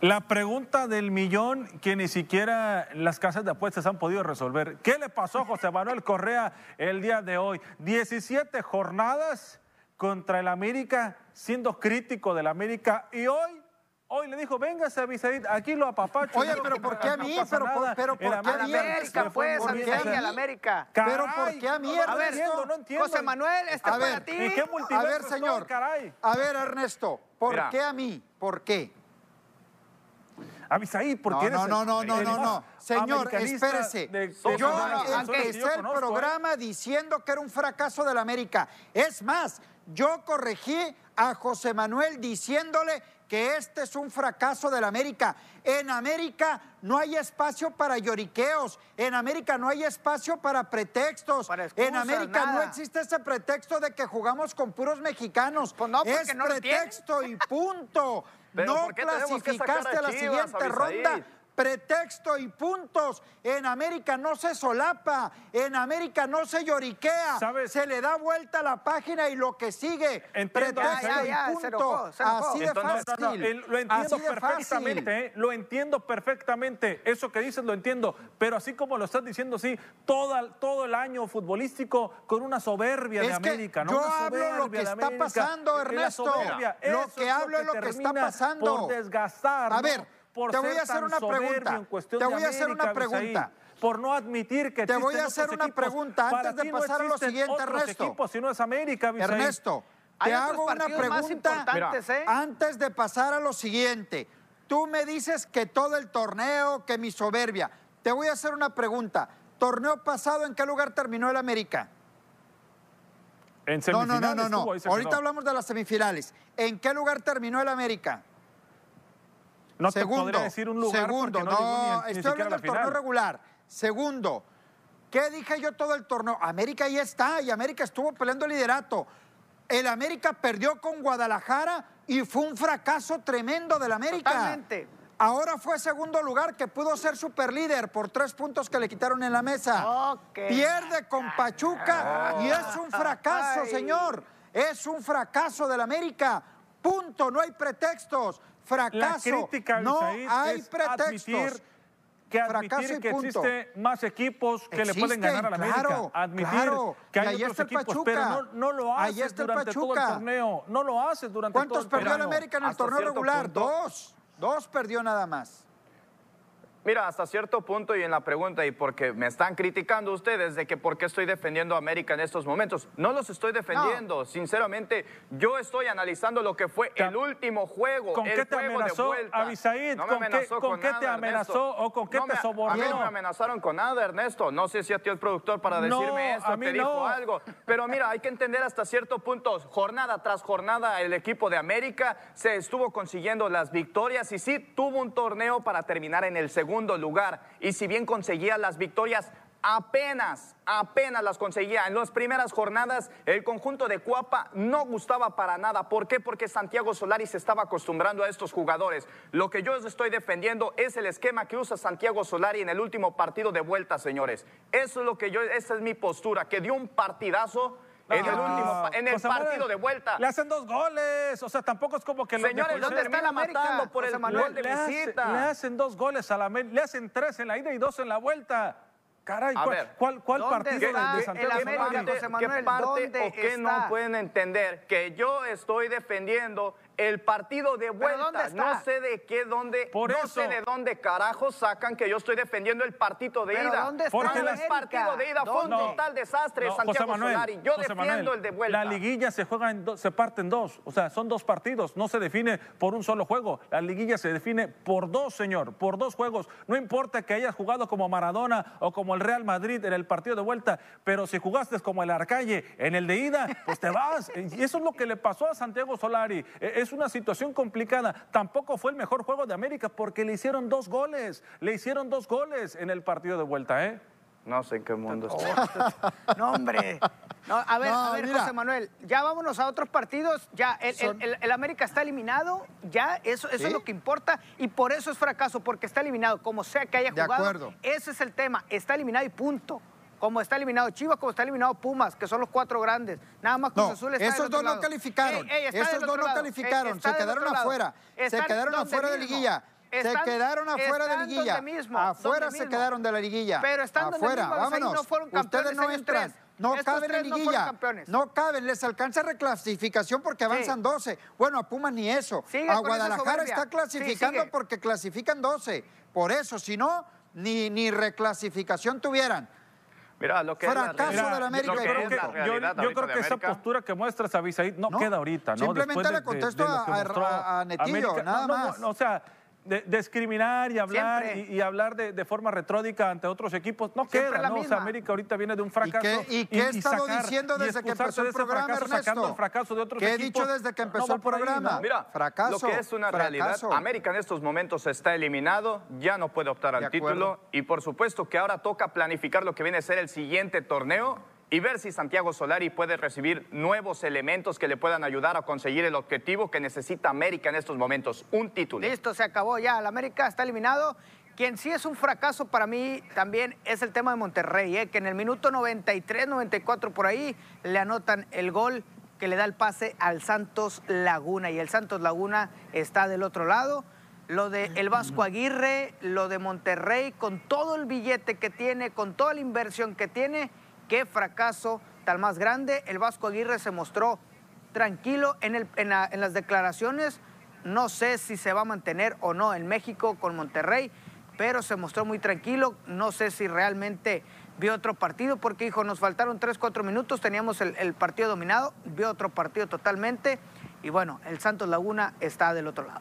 Speaker 3: La pregunta del millón que ni siquiera las casas de apuestas han podido resolver. ¿Qué le pasó a José Manuel Correa el día de hoy? 17 jornadas contra el América, siendo crítico del América y hoy Hoy le dijo, véngase, Bisaid, aquí lo apapacho.
Speaker 1: Oye, pero ¿por qué a mí? pero, por, pero ¿por qué a
Speaker 4: mí? América, pues, a la América.
Speaker 1: pero ¿por qué a mí,
Speaker 4: A ver, no entiendo. José Manuel, este a para ti.
Speaker 3: ¿En qué multiverso
Speaker 1: A ver, señor, caray? a ver, Ernesto, ¿por qué a mí? ¿Por qué?
Speaker 3: Avisaí, porque
Speaker 1: no, no, no, no, no, no, Señor, espérese. Yo empecé el ¿eh? programa diciendo que era un fracaso del América. Es más, yo corregí a José Manuel diciéndole que este es un fracaso del América. En América no hay espacio para lloriqueos, en América no hay espacio para pretextos, en América no existe ese pretexto de que jugamos con puros mexicanos.
Speaker 4: Pues no,
Speaker 1: es pretexto y punto. No clasificaste a la siguiente ronda pretexto y puntos. En América no se solapa, en América no se lloriquea, se le da vuelta a la página y lo que sigue, pretexto y punto. Así de fácil.
Speaker 3: lo entiendo perfectamente, ¿eh? lo entiendo perfectamente. Eso que dices lo entiendo, pero así como lo estás diciendo, sí, todo, todo el año futbolístico con una soberbia de América. ¿no?
Speaker 1: Yo hablo lo que está pasando, Ernesto. Lo que hablo es lo que está pasando.
Speaker 3: Por desgastar.
Speaker 1: A ver te voy a hacer una pregunta. Te voy a hacer una pregunta.
Speaker 3: por no admitir que
Speaker 1: te voy a hacer una pregunta antes de pasar a lo siguiente, Ernesto.
Speaker 3: Equipos, si no es América,
Speaker 1: Ernesto, te hago una pregunta ¿eh? antes de pasar a lo siguiente. Tú me dices que todo el torneo, que mi soberbia. Te voy a hacer una pregunta. Torneo pasado, ¿en qué lugar terminó el América?
Speaker 3: En
Speaker 1: semifinales. No, no, no, no. Ahorita hablamos de las semifinales. ¿En qué lugar terminó el América?
Speaker 3: No segundo, te podría decir un lugar
Speaker 1: segundo, no, no estoy hablando del torneo regular. Segundo, ¿qué dije yo todo el torneo? América ahí está y América estuvo peleando el liderato. El América perdió con Guadalajara y fue un fracaso tremendo del América.
Speaker 4: Totalmente.
Speaker 1: Ahora fue segundo lugar que pudo ser superlíder por tres puntos que le quitaron en la mesa. Pierde con Pachuca y es un fracaso, señor. Es un fracaso del América. Punto, no hay pretextos fracaso.
Speaker 3: La crítica,
Speaker 1: no hay pretextos.
Speaker 3: que admitir que existe más equipos que le pueden ganar a la América. Admitir que hay otros equipos, pero no, lo haces durante todo el torneo. No lo haces durante todo el
Speaker 1: torneo. ¿Cuántos perdió el América en el torneo regular? Dos. Dos perdió nada más.
Speaker 2: Mira, hasta cierto punto y en la pregunta, y porque me están criticando ustedes de que por qué estoy defendiendo a América en estos momentos. No los estoy defendiendo, sinceramente, yo estoy analizando lo que fue el último juego.
Speaker 3: ¿Con qué te amenazó,
Speaker 2: Abisaid?
Speaker 3: ¿Con, qué, con qué te amenazó o con qué te sobornó?
Speaker 2: A mí no me amenazaron con nada, Ernesto. No sé si a ti el productor para decirme eso te dijo algo. Pero mira, hay que entender hasta cierto punto, jornada tras jornada, el equipo de América se estuvo consiguiendo las victorias y sí tuvo un torneo para terminar en el segundo lugar. Y si bien conseguía las victorias, apenas, apenas las conseguía. En las primeras jornadas, el conjunto de Cuapa no gustaba para nada. ¿Por qué? Porque Santiago Solari se estaba acostumbrando a estos jugadores. Lo que yo estoy defendiendo es el esquema que usa Santiago Solari en el último partido de vuelta, señores. Eso es lo que yo, esa es mi postura, que dio un partidazo. En el, último, en el
Speaker 3: José
Speaker 2: partido
Speaker 3: Manuel,
Speaker 2: de vuelta.
Speaker 3: Le hacen dos goles. O sea, tampoco es como que lo-
Speaker 2: Señores, ¿dónde está la
Speaker 4: América,
Speaker 2: matando por
Speaker 4: José
Speaker 2: el
Speaker 4: Manuel?
Speaker 2: gol de
Speaker 3: le, hace-
Speaker 2: visita?
Speaker 3: le hacen dos goles a la América. Le hacen tres en la ida y dos en la vuelta. Caray,
Speaker 2: A
Speaker 3: ¿cuál,
Speaker 2: ver,
Speaker 3: cuál, cuál
Speaker 4: ¿dónde
Speaker 3: partido de-
Speaker 4: está
Speaker 3: de,
Speaker 4: el
Speaker 3: Santiago
Speaker 4: América, José Manuel,
Speaker 2: qué parte
Speaker 4: ¿dónde
Speaker 2: o qué
Speaker 4: está?
Speaker 2: no pueden entender? Que yo estoy defendiendo el partido de vuelta.
Speaker 4: ¿dónde está?
Speaker 2: No sé de qué, dónde,
Speaker 3: Por
Speaker 2: no
Speaker 3: eso.
Speaker 2: sé de dónde carajos sacan que yo estoy defendiendo el partido de
Speaker 4: Pero
Speaker 2: ida.
Speaker 4: ¿dónde está
Speaker 3: Porque
Speaker 2: el partido de ida fue un total desastre,
Speaker 3: No,
Speaker 2: Santiago
Speaker 3: José Manuel,
Speaker 2: Solari. Yo
Speaker 3: José
Speaker 2: defiendo
Speaker 3: Manuel,
Speaker 2: el de vuelta.
Speaker 3: La liguilla se juega en dos, se parte en dos, o sea, son dos partidos, no se define por un solo juego. La liguilla se define por dos, señor, por dos juegos. No importa que hayas jugado como Maradona o como Real Madrid en el partido de vuelta, pero si jugaste como el Arcalle en el de ida, pues te vas. Y eso es lo que le pasó a Santiago Solari. E- Es una situación complicada. Tampoco fue el mejor juego de América porque le hicieron dos goles, le hicieron dos goles en el partido de vuelta, ¿eh?
Speaker 2: No sé en qué mundo estoy.
Speaker 4: No, hombre. No, a ver,
Speaker 1: No,
Speaker 4: a ver,
Speaker 1: mira.
Speaker 4: José Manuel, ya vámonos a otros partidos. Ya, el, el-
Speaker 1: Son-
Speaker 4: el- el América está eliminado, ya, eso, eso
Speaker 1: Sí.
Speaker 4: es lo que importa, y por eso es fracaso, porque está eliminado, como sea que haya
Speaker 1: De
Speaker 4: jugado.
Speaker 1: acuerdo.
Speaker 4: Ese es el tema, está eliminado y punto. Como está eliminado Chivas, como está eliminado Pumas, que son los cuatro grandes. Nada más Cruz
Speaker 1: No,
Speaker 4: Azul está del
Speaker 1: esos
Speaker 4: otro
Speaker 1: dos no calificaron.
Speaker 4: Ey, ey, está
Speaker 1: esos dos no
Speaker 4: lado.
Speaker 1: calificaron.
Speaker 4: Ey, está
Speaker 1: se quedaron afuera. Se quedaron afuera de
Speaker 4: mismo.
Speaker 1: Se quedaron afuera de
Speaker 4: están
Speaker 1: liguilla.
Speaker 4: mismo,
Speaker 1: afuera se
Speaker 4: mismo.
Speaker 1: quedaron de la liguilla.
Speaker 4: Pero están donde
Speaker 1: afuera.
Speaker 4: mismo, los ahí
Speaker 1: Vámonos.
Speaker 4: no fueron campeones
Speaker 1: Ustedes no entran.
Speaker 4: tres.
Speaker 1: No
Speaker 4: Estos
Speaker 1: caben en
Speaker 4: no
Speaker 1: liguilla. No caben. Les alcanza reclasificación porque avanzan 12. Bueno, a Pumas ni eso.
Speaker 4: Sigue
Speaker 1: a Guadalajara está
Speaker 4: Sí,
Speaker 1: clasificando porque clasifican 12. Por eso, si no, ni, ni reclasificación tuvieran.
Speaker 2: Mira, lo que es la
Speaker 1: Fracaso de la América
Speaker 2: que la
Speaker 3: yo,
Speaker 2: realidad
Speaker 3: yo
Speaker 2: ahorita
Speaker 3: creo que esa postura que muestras, Abisaid, no,
Speaker 1: No,
Speaker 3: queda ahorita, ¿no?
Speaker 1: simplemente
Speaker 3: Después
Speaker 1: le contesto
Speaker 3: que
Speaker 1: a- a- Netillo, nada
Speaker 3: no, no,
Speaker 1: más.
Speaker 3: no, o sea, de- discriminar y hablar y, y hablar de, de forma retródica ante otros equipos, no
Speaker 4: Siempre
Speaker 3: queda,
Speaker 4: la
Speaker 3: ¿no? O sea,
Speaker 4: misma.
Speaker 3: América ahorita viene de un fracaso.
Speaker 1: qué- y qué he estado diciendo
Speaker 3: y
Speaker 1: desde que empezó el programa,
Speaker 3: fracaso sacando
Speaker 1: Ernesto?
Speaker 3: el fracaso de otros
Speaker 1: ¿Qué he
Speaker 3: equipos?
Speaker 1: dicho desde que
Speaker 3: No
Speaker 1: empezó
Speaker 3: va
Speaker 1: el
Speaker 3: por ahí,
Speaker 1: programa?
Speaker 3: ¿no?
Speaker 2: Mira,
Speaker 1: Fracaso,
Speaker 2: lo que es una realidad,
Speaker 1: fracaso.
Speaker 2: América en estos momentos está eliminado, ya no puede optar al título y por supuesto que ahora toca planificar lo que viene a ser el siguiente torneo y ver si Santiago Solari puede recibir nuevos elementos que le puedan ayudar a conseguir el objetivo que necesita América en estos momentos, un título.
Speaker 4: Listo, se acabó ya. El América está eliminado. Quien sí es un fracaso para mí también es el tema de Monterrey, ¿eh? que en el minuto 93, 94 por ahí le anotan el gol que le da el pase al Santos Laguna. Y el Santos Laguna está del otro lado. Lo de el Vasco Aguirre, lo de Monterrey, con todo el billete que tiene, con toda la inversión que tiene, qué fracaso tan más grande. El Vasco Aguirre se mostró tranquilo en, el- en en las declaraciones. No sé si se va a mantener o no en México con Monterrey, pero se mostró muy tranquilo. No sé si realmente vio otro partido, porque dijo, nos faltaron 3, 4 minutos, teníamos el, el partido dominado, vio otro partido totalmente. Y bueno, el Santos Laguna está del otro lado.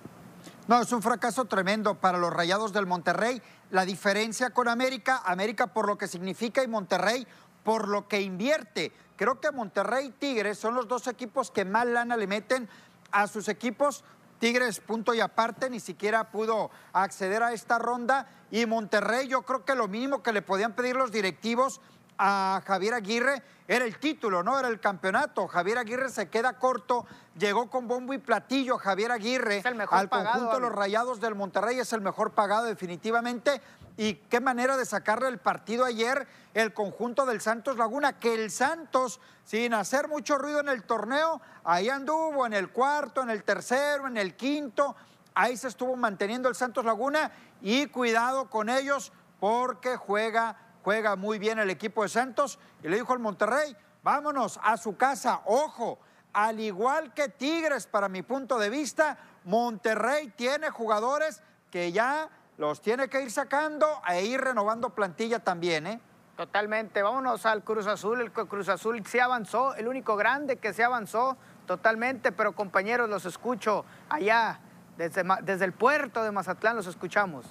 Speaker 1: No, es un fracaso tremendo para los Rayados del Monterrey. La diferencia con América, América por lo que significa y Monterrey por lo que invierte. Creo que Monterrey y Tigres son los dos equipos que más lana le meten a sus equipos. Tigres, punto y aparte, ni siquiera pudo acceder a esta ronda. Y Monterrey, yo creo que lo mínimo que le podían pedir los directivos a Javier Aguirre era el título, ¿no? Era el campeonato. Javier Aguirre se queda corto, llegó con bombo y platillo Javier Aguirre
Speaker 4: el mejor
Speaker 1: al
Speaker 4: pagado,
Speaker 1: conjunto de los. Rayados del Monterrey, es el mejor pagado definitivamente. Y qué manera de sacarle el partido ayer el conjunto del Santos Laguna, que el Santos, sin hacer mucho ruido en el torneo, ahí anduvo en el cuarto, en el tercero, en el quinto, ahí se estuvo manteniendo el Santos Laguna y cuidado con ellos porque juega, juega muy bien el equipo de Santos. Y le dijo al Monterrey, vámonos a su casa, ojo, al igual que Tigres, para mi punto de vista, Monterrey tiene jugadores que ya los tiene que ir sacando e ir renovando plantilla también, ¿eh?
Speaker 4: Totalmente. Vámonos al Cruz Azul. El Cruz Azul se avanzó, el único grande que se avanzó totalmente, pero compañeros, los escucho allá, desde, desde el puerto de Mazatlán, los escuchamos.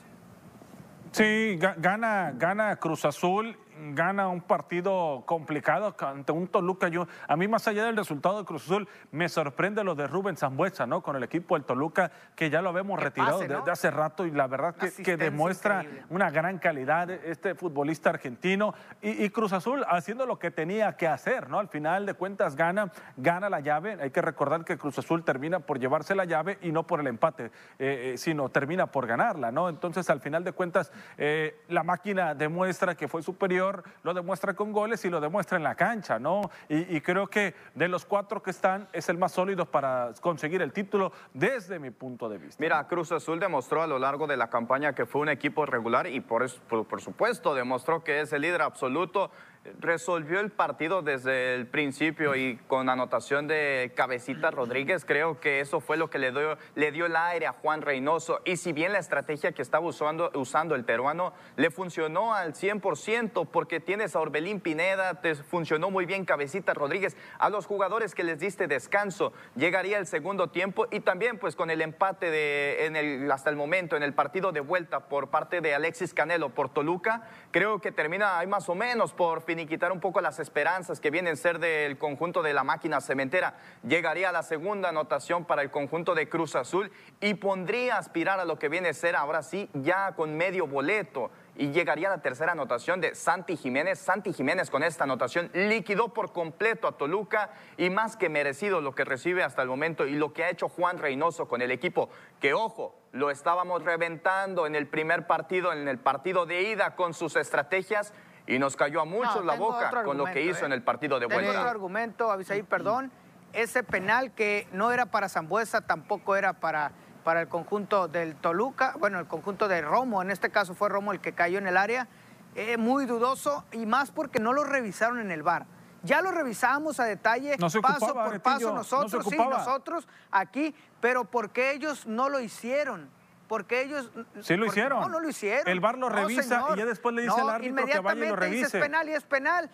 Speaker 3: Sí, ga- gana, gana Cruz Azul gana un partido complicado ante un Toluca. Yo, a mí, más allá del resultado de Cruz Azul, me sorprende lo de Rubén Zambuesa, ¿no? Con el equipo del Toluca, que ya lo habíamos retirado desde hace rato y la verdad que, que demuestra una gran calidad este futbolista argentino. Y, Cruz Azul haciendo lo que tenía que hacer, ¿no? Al final de cuentas gana, gana la llave. Hay que recordar que Cruz Azul termina por llevarse la llave y no por el empate, eh, eh, sino termina por ganarla, ¿no? Entonces, al final de cuentas, eh, la máquina demuestra que fue superior, lo demuestra con goles y lo demuestra en la cancha, ¿no? Y, creo que de los cuatro que están es el más sólido para conseguir el título desde mi punto de vista.
Speaker 2: Mira, Cruz Azul demostró a lo largo de la campaña que fue un equipo regular y por, por supuesto demostró que es el líder absoluto resolvió el partido desde el principio y con anotación de Cabecita Rodríguez, creo que eso fue lo que le dio, le dio el aire a Juan Reynoso. Y si bien la estrategia que estaba usando, usando el peruano le funcionó al 100%, porque tienes a Orbelín Pineda, te funcionó muy bien Cabecita Rodríguez, a los jugadores que les diste descanso, llegaría el segundo tiempo y también pues con el empate de, en el, hasta el momento en el partido de vuelta por parte de Alexis Canelo por Toluca, creo que termina ahí más o menos por fin y quitar un poco las esperanzas que vienen a ser del conjunto de la máquina cementera. Llegaría a la segunda anotación para el conjunto de Cruz Azul y pondría aspirar a lo que viene a ser ahora sí ya con medio boleto y llegaría la tercera anotación de Santi Jiménez. Santi Jiménez con esta anotación liquidó por completo a Toluca y más que merecido lo que recibe hasta el momento y lo que ha hecho Juan Reynoso con el equipo, que ojo, lo estábamos reventando en el primer partido, en el partido de ida con sus estrategias y nos cayó a muchos la boca con lo que hizo en ¿eh? el partido de vuelta.
Speaker 4: otro argumento, Avisaí, perdón. Ese penal que no era para Zambuesa, tampoco era para, para el conjunto del Toluca, bueno, el conjunto de Romo, en este caso fue Romo el que cayó en el área, eh, muy dudoso y más porque no lo revisaron en el bar. Ya lo revisamos a detalle, paso por paso, nosotros, sí, nosotros aquí, pero porque ellos no lo hicieron? Porque ellos...
Speaker 3: Sí lo hicieron.
Speaker 4: No, no lo hicieron.
Speaker 3: El bar lo revisa y ya después le dice al árbitro que vaya y lo revise.
Speaker 4: Dice, es penal y es penal,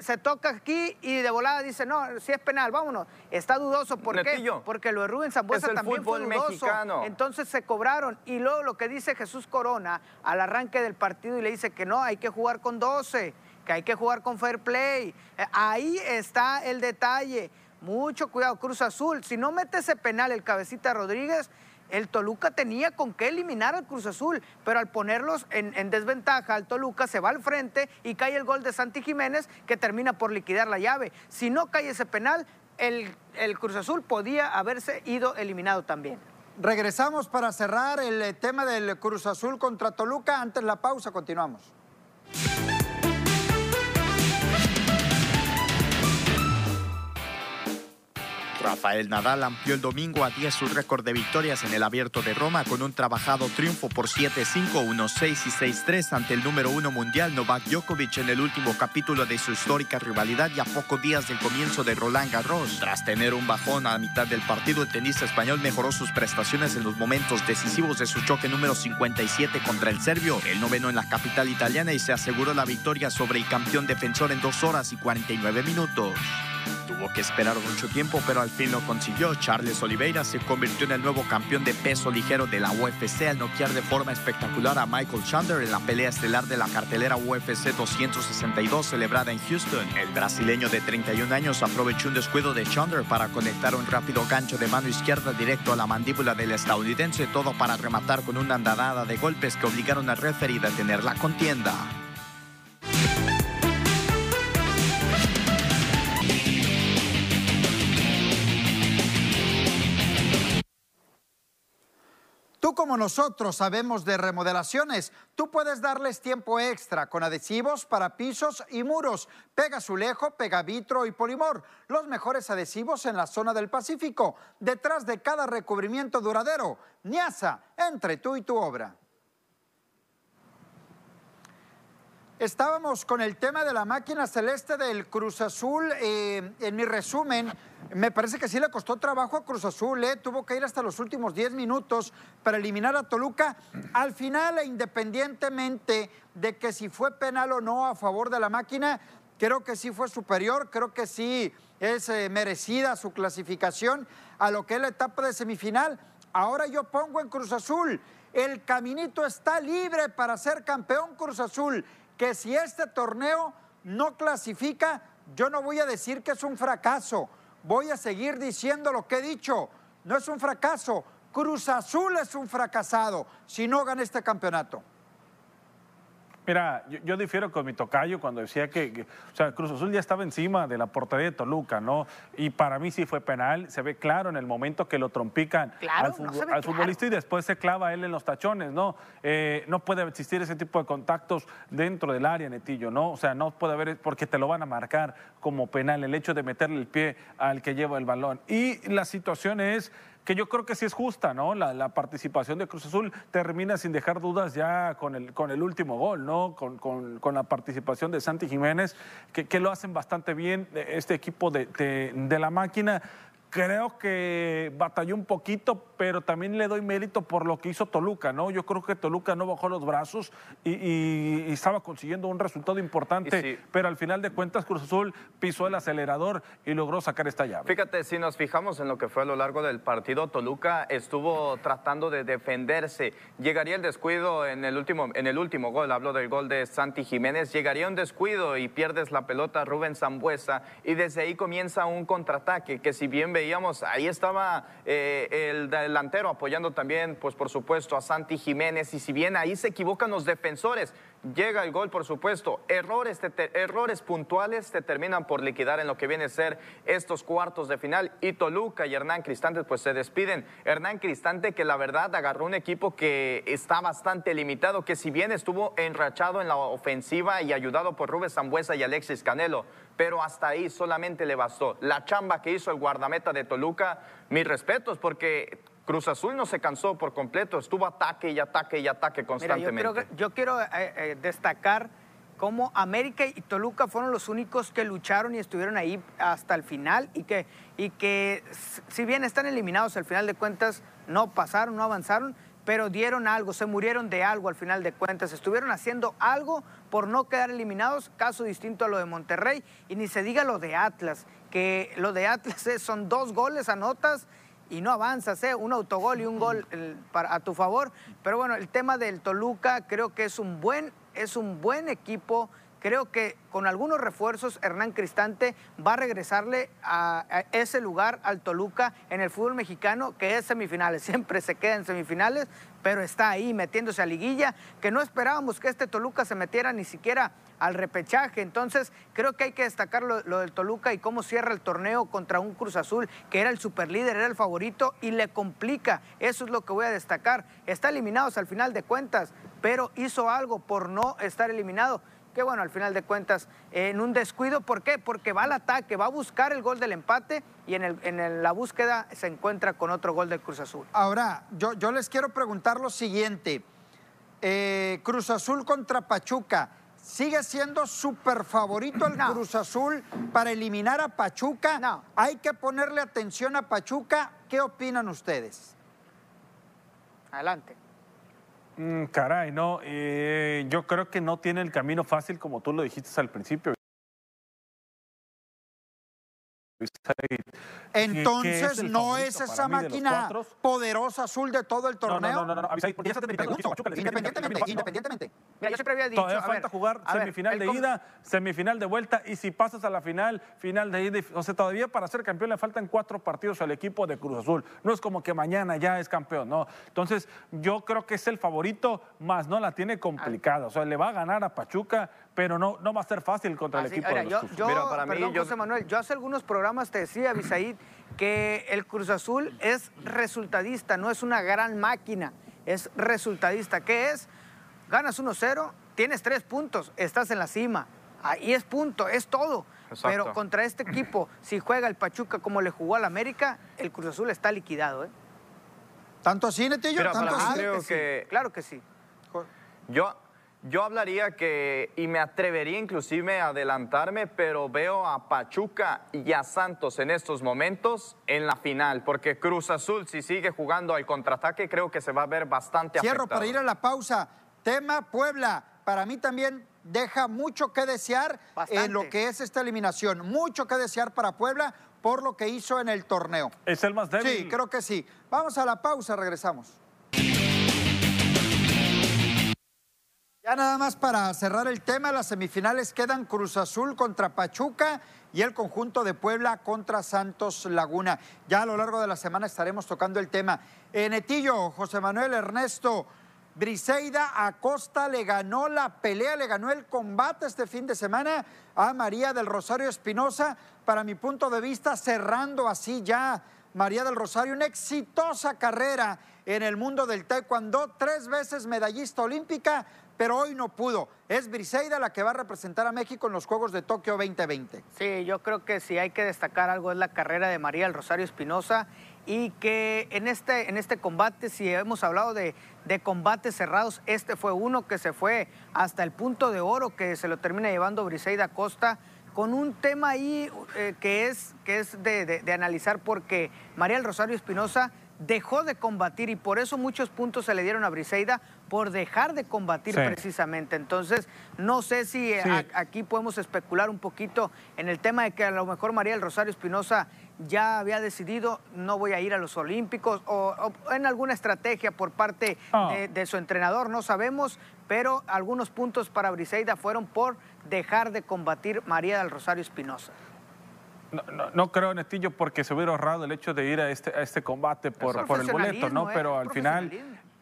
Speaker 4: se toca aquí y de volada dice, no, si es penal, vámonos. Está dudoso, ¿por qué? Porque lo de Rubén Zambuesa también fue dudoso. Mexicano. Entonces se cobraron. Y luego lo que dice Jesús Corona al arranque del partido y le dice que no, hay que jugar con 12, que hay que jugar con fair play. Eh, ahí está el detalle. Mucho cuidado, Cruz Azul. Si no mete ese penal el cabecita Rodríguez el Toluca tenía con qué eliminar al Cruz Azul, pero al ponerlos en, desventaja, al Toluca se va al frente y cae el gol de Santi Jiménez que termina por liquidar la llave. Si no cae ese penal, el, el Cruz Azul podía haberse ido eliminado también.
Speaker 1: Regresamos para cerrar el eh, tema del Cruz Azul contra Toluca. Antes la pausa, continuamos.
Speaker 5: Rafael Nadal amplió el domingo a 10 su récord de victorias en el Abierto de Roma con un trabajado triunfo por 7-5, 1-6 y 6-3 ante el número uno mundial Novak Djokovic en el último capítulo de su histórica rivalidad y a pocos días del comienzo de Roland Garros. Tras tener un bajón a mitad del partido, el tenista español mejoró sus prestaciones en los momentos decisivos de su choque número 57 contra el serbio, el noveno en la capital italiana y se aseguró la victoria sobre el campeón defensor en 2 horas y 49 minutos. Tuvo que esperar mucho tiempo, pero al fin lo consiguió. Charles Oliveira se convirtió en el nuevo campeón de peso ligero de la UFC al noquear de forma espectacular a Michael Chandler en la pelea estelar de la cartelera UFC 262 celebrada en Houston. El brasileño de 31 años aprovechó un descuido de Chandler para conectar un rápido gancho de mano izquierda directo a la mandíbula del estadounidense, todo para rematar con una andanada de golpes que obligaron al referee a detener la contienda.
Speaker 1: Tú como nosotros sabemos de remodelaciones, tú puedes darles tiempo extra con adhesivos para pisos y muros, pega azulejo, pega vitro y polimor, los mejores adhesivos en la zona del Pacífico, detrás de cada recubrimiento duradero. Niasa, entre tú y tu obra. Estábamos con el tema de la máquina celeste del Cruz Azul. Eh, en mi resumen, me parece que sí le costó trabajo a Cruz Azul. Eh. Tuvo que ir hasta los últimos 10 minutos para eliminar a Toluca. Al final, independientemente de que si fue penal o no a favor de la máquina, creo que sí fue superior. Creo que sí es eh, merecida su clasificación a lo que es la etapa de semifinal. Ahora yo pongo en Cruz Azul. El caminito está libre para ser campeón Cruz Azul que si este torneo no clasifica, yo no voy a decir que es un fracaso. Voy a seguir diciendo lo que he dicho. No es un fracaso. Cruz Azul es un fracasado si no gana este campeonato.
Speaker 3: Mira, yo, yo, difiero con mi tocayo cuando decía que, que, o sea, Cruz Azul ya estaba encima de la portería de Toluca, ¿no? Y para mí sí fue penal, se ve claro en el momento que lo trompican
Speaker 4: claro,
Speaker 3: al,
Speaker 4: no
Speaker 3: al
Speaker 4: claro.
Speaker 3: futbolista y después se clava él en los tachones, ¿no? Eh, no puede existir ese tipo de contactos dentro del área, Netillo, ¿no? O sea, no puede haber, porque te lo van a marcar como penal, el hecho de meterle el pie al que lleva el balón. Y la situación es que yo creo que sí es justa, ¿no? La, participación de Cruz Azul termina sin dejar dudas ya con el, con el último gol, ¿no? Con, con, la participación de Santi Jiménez, que, lo hacen bastante bien este equipo de, de la máquina creo que batalló un poquito, pero también le doy mérito por lo que hizo Toluca, ¿no? Yo creo que Toluca no bajó los brazos y, y, y estaba consiguiendo un resultado importante, pero al final de cuentas Cruz Azul pisó el acelerador y logró sacar esta llave.
Speaker 2: Fíjate, si nos fijamos en lo que fue a lo largo del partido, Toluca estuvo tratando de defenderse. Llegaría el descuido en el último, en el último gol, hablo del gol de Santi Jiménez, llegaría un descuido y pierdes la pelota Rubén Zambuesa y desde ahí comienza un contraataque que si bien veíamos, ahí estaba eh, el delantero apoyando también, pues por supuesto, a Santi Jiménez. Y si bien ahí se equivocan los defensores, llega el gol, por supuesto. Errores, errores puntuales te terminan por liquidar en lo que viene a ser estos cuartos de final. Y Toluca y Hernán Cristante, pues se despiden. Hernán Cristante, que la verdad agarró un equipo que está bastante limitado, que si bien estuvo enrachado en la ofensiva y ayudado por Rubén Zambuesa y Alexis Canelo, pero hasta ahí solamente le bastó. La chamba que hizo el guardameta de Toluca, mis respetos, porque Cruz Azul no se cansó por completo, estuvo ataque y ataque y ataque constantemente.
Speaker 4: Mira, yo, creo, yo quiero eh, eh, destacar cómo América y Toluca fueron los únicos que lucharon y estuvieron ahí hasta el final y que, y que si bien están eliminados al final de cuentas, no pasaron, no avanzaron, pero dieron algo, se murieron de algo al final de cuentas, estuvieron haciendo algo por no quedar eliminados, caso distinto a lo de Monterrey, y ni se diga lo de Atlas, que lo de Atlas es, son dos goles, anotas y no avanzas, ¿eh? un autogol y un gol para, a tu favor, pero bueno, el tema del Toluca creo que es un buen, es un buen equipo, creo que con algunos refuerzos Hernán Cristante va a regresarle a, ese lugar al Toluca en el fútbol mexicano, que es semifinales, (laughs) siempre se queda en semifinales, pero está ahí metiéndose a liguilla, que no esperábamos que este Toluca se metiera ni siquiera al repechaje. Entonces, creo que hay que destacar lo, del Toluca y cómo cierra el torneo contra un Cruz Azul, que era el superlíder, era el favorito y le complica. Eso es lo que voy a destacar. Está eliminados al final de cuentas, pero hizo algo por no estar eliminado que bueno, al final de cuentas, en un descuido, ¿por qué? Porque va al ataque, va a buscar el gol del empate y en, la búsqueda se encuentra con otro gol del Cruz Azul.
Speaker 1: Ahora, yo, yo les quiero preguntar lo siguiente. Eh, Cruz Azul contra Pachuca. ¿Sigue siendo súper favorito el no. Cruz Azul para eliminar a Pachuca?
Speaker 4: No.
Speaker 1: ¿Hay que ponerle atención a Pachuca? ¿Qué opinan ustedes?
Speaker 4: Adelante.
Speaker 3: Mm, caray, no, eh, yo creo que no tiene el camino fácil como tú lo dijiste al principio.
Speaker 1: Entonces, es ¿no es esa máquina poderosa azul de todo el torneo?
Speaker 3: No, no, no, no, porque ya se
Speaker 1: Independientemente, independientemente.
Speaker 4: Mira, yo siempre había dicho.
Speaker 3: Todavía falta
Speaker 4: ver,
Speaker 3: jugar semifinal ver, de ida, semifinal de vuelta, y si pasas a la final, final de ida, o sea, todavía para ser campeón le faltan cuatro partidos al equipo de Cruz Azul. No es como que mañana ya es campeón, no. Entonces, yo creo que es el favorito, más no la tiene complicada. O sea, le va a ganar a Pachuca, pero no, no va a ser fácil contra
Speaker 4: Así,
Speaker 3: el equipo
Speaker 4: mira,
Speaker 3: de
Speaker 4: yo,
Speaker 3: los
Speaker 4: yo,
Speaker 2: Mira, para mí,
Speaker 4: perdón,
Speaker 2: yo-
Speaker 4: José Manuel, yo hace algunos programas te decía, Bisaid, que el Cruz Azul es resultadista, no es una gran máquina, es resultadista. ¿Qué es? Ganas 1-0, tienes tres puntos, estás en la cima. Ahí es punto, es todo.
Speaker 2: Exacto.
Speaker 4: Pero contra este equipo, si juega el Pachuca como le jugó al América, el Cruz Azul está liquidado. ¿eh?
Speaker 1: ¿Tanto así, Netillo? ¿Tanto
Speaker 2: para mí
Speaker 1: así?
Speaker 2: creo
Speaker 4: sí,
Speaker 2: que-
Speaker 4: claro que sí.
Speaker 2: Yo, yo hablaría que, y me atrevería inclusive a adelantarme, pero veo a Pachuca y a Santos en estos momentos en la final, porque Cruz Azul, si sigue jugando al contraataque, creo que se va a ver bastante
Speaker 1: Cierro
Speaker 2: afectado.
Speaker 1: para ir a la pausa. Tema Puebla. Para mí también deja mucho que desear
Speaker 4: Bastante.
Speaker 1: en lo que es esta eliminación. Mucho que desear para Puebla por lo que hizo en el torneo.
Speaker 3: Es el más débil.
Speaker 1: Sí, creo que sí. Vamos a la pausa, regresamos.
Speaker 4: Ya
Speaker 1: nada más para cerrar el tema, las semifinales quedan Cruz Azul contra Pachuca y el conjunto de Puebla contra Santos Laguna. Ya a lo largo de la semana estaremos tocando el tema. Netillo, José Manuel Ernesto, Briseida Acosta le ganó la pelea, le ganó el combate este fin de semana a María del Rosario Espinosa, para mi punto de vista, cerrando así ya María del Rosario, una exitosa carrera en el mundo del taekwondo, tres veces medallista olímpica, pero hoy no pudo. Es Briseida la que va a representar a México en los Juegos de Tokio 2020.
Speaker 4: Sí, yo creo que si hay que destacar algo es la carrera de María del Rosario Espinosa y que en este, en este combate, si hemos hablado de, de, combates cerrados, este fue uno que se fue hasta el punto de oro que se lo termina llevando Briseida Costa con un tema ahí eh, que es, que es de, analizar porque María del Rosario Espinosa dejó de combatir y por eso muchos puntos se le dieron a Briseida por dejar de combatir precisamente. Entonces, no sé si eh, aquí podemos especular un poquito en el tema de que a lo mejor María del Rosario Espinosa ya había decidido no voy a ir a los Olímpicos o, en alguna estrategia por parte ah. de, su entrenador, no sabemos, pero algunos puntos para Briseida fueron por dejar de combatir María del Rosario Espinosa.
Speaker 3: No, no, creo, Netillo, porque se hubiera ahorrado el hecho de ir a este, a este combate por, por el boleto, ¿no? ¿eh? Pero al final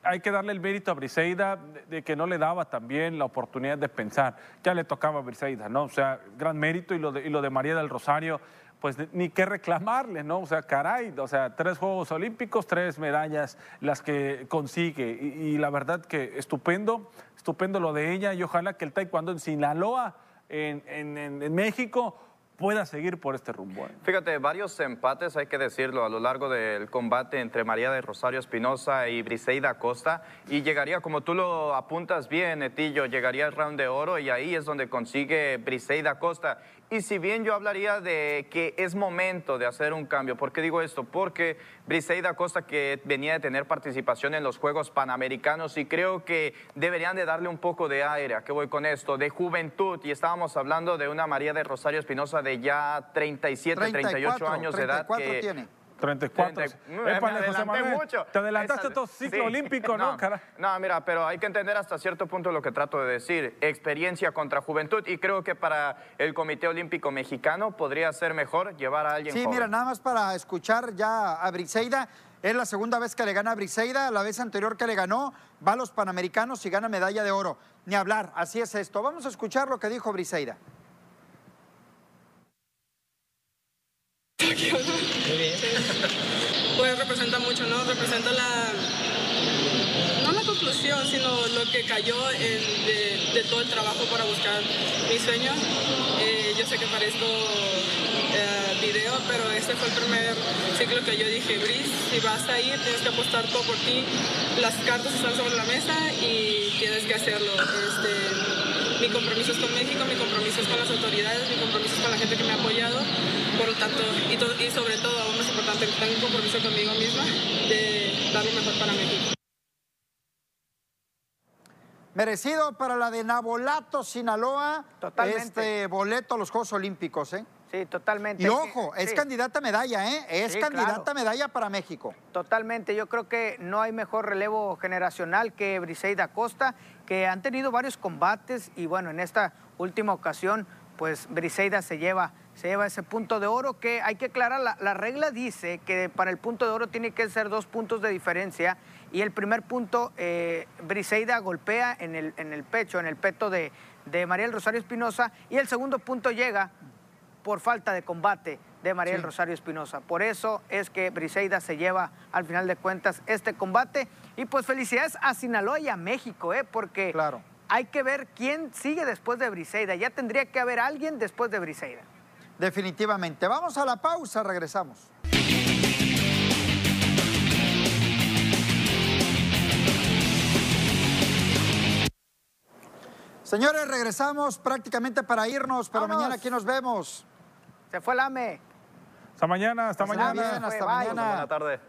Speaker 3: hay que darle el mérito a Briseida de, que no le daba también la oportunidad de pensar. Ya le tocaba a Briseida, ¿no? O sea, gran mérito y lo de, y lo de María del Rosario, pues ni qué reclamarle, ¿no? O sea, caray, o sea, tres Juegos Olímpicos, tres medallas las que consigue. Y, la verdad que estupendo, estupendo lo de ella y ojalá que el taekwondo en Sinaloa, en, en, en México, pueda seguir por este rumbo.
Speaker 2: Fíjate, varios empates, hay que decirlo, a lo largo del combate entre María de Rosario Espinosa y Briseida Costa, y llegaría, como tú lo apuntas bien, Netillo, llegaría el round de oro y ahí es donde consigue Briseida Costa. Y si bien yo hablaría de que es momento de hacer un cambio, ¿por qué digo esto? Porque Briseida Costa que venía de tener participación en los Juegos Panamericanos y creo que deberían de darle un poco de aire, ¿a qué voy con esto? De juventud y estábamos hablando de una María de Rosario Espinosa de ya 37, 38 años de edad.
Speaker 1: Que, tiene
Speaker 3: 34. mucho. Te adelantaste todo ciclo olímpico, ¿no? (laughs)
Speaker 2: No, mira, pero hay que entender hasta cierto punto lo que trato de decir. Experiencia contra juventud y creo que para el Comité Olímpico Mexicano podría ser mejor llevar a alguien
Speaker 1: Sí, mira, nada más para escuchar ya a Briseida. Es la segunda vez que le gana a Briseida, la vez anterior que le ganó, va a los Panamericanos y gana medalla de oro. Ni hablar, así es esto. Vamos a escuchar lo que dijo Briseida.
Speaker 6: Pues representa mucho, ¿no? Representa la, no la conclusión, sino lo que cayó de, todo el trabajo para buscar mi sueño. Eh, yo sé que parezco eh, video, pero este fue el primer ciclo que yo dije, Brice, si vas a ir, tienes que apostar todo por ti. Las cartas están sobre la mesa y tienes que hacerlo. Este, mi compromiso es con México, mi compromiso es con las autoridades, mi compromiso es con la gente que me ha apoyado por lo tanto, y, sobre todo, aún más importante, tengo un compromiso conmigo misma de dar lo mejor para México.
Speaker 1: Merecido para la de Nabolato, Sinaloa, Totalmente. este boleto a los Juegos Olímpicos, ¿eh?
Speaker 4: Sí, totalmente.
Speaker 1: Y ojo, es candidata a medalla, ¿eh? Es candidata a medalla para México.
Speaker 4: Totalmente. Yo creo que no hay mejor relevo generacional que Briseida Costa, que han tenido varios combates y bueno, en esta última ocasión, pues Briseida se lleva se lleva ese punto de oro que hay que aclarar, la, regla dice que para el punto de oro tiene que ser dos puntos de diferencia y el primer punto, eh, Briseida golpea en el, en el pecho, en el peto de, de María del Rosario Espinosa y el segundo punto llega por falta de combate de María del Rosario Espinosa. Por eso es que Briseida se lleva al final de cuentas este combate y pues felicidades a Sinaloa y a México, ¿eh? porque claro. hay que ver quién sigue después de Briseida. Ya tendría que haber alguien después de Briseida.
Speaker 1: Definitivamente. Vamos a la pausa, regresamos. Señores, regresamos prácticamente para irnos, pero mañana aquí nos vemos.
Speaker 4: Se fue el AME.
Speaker 3: Hasta mañana, hasta mañana.
Speaker 1: hasta mañana.
Speaker 2: Buena tarde.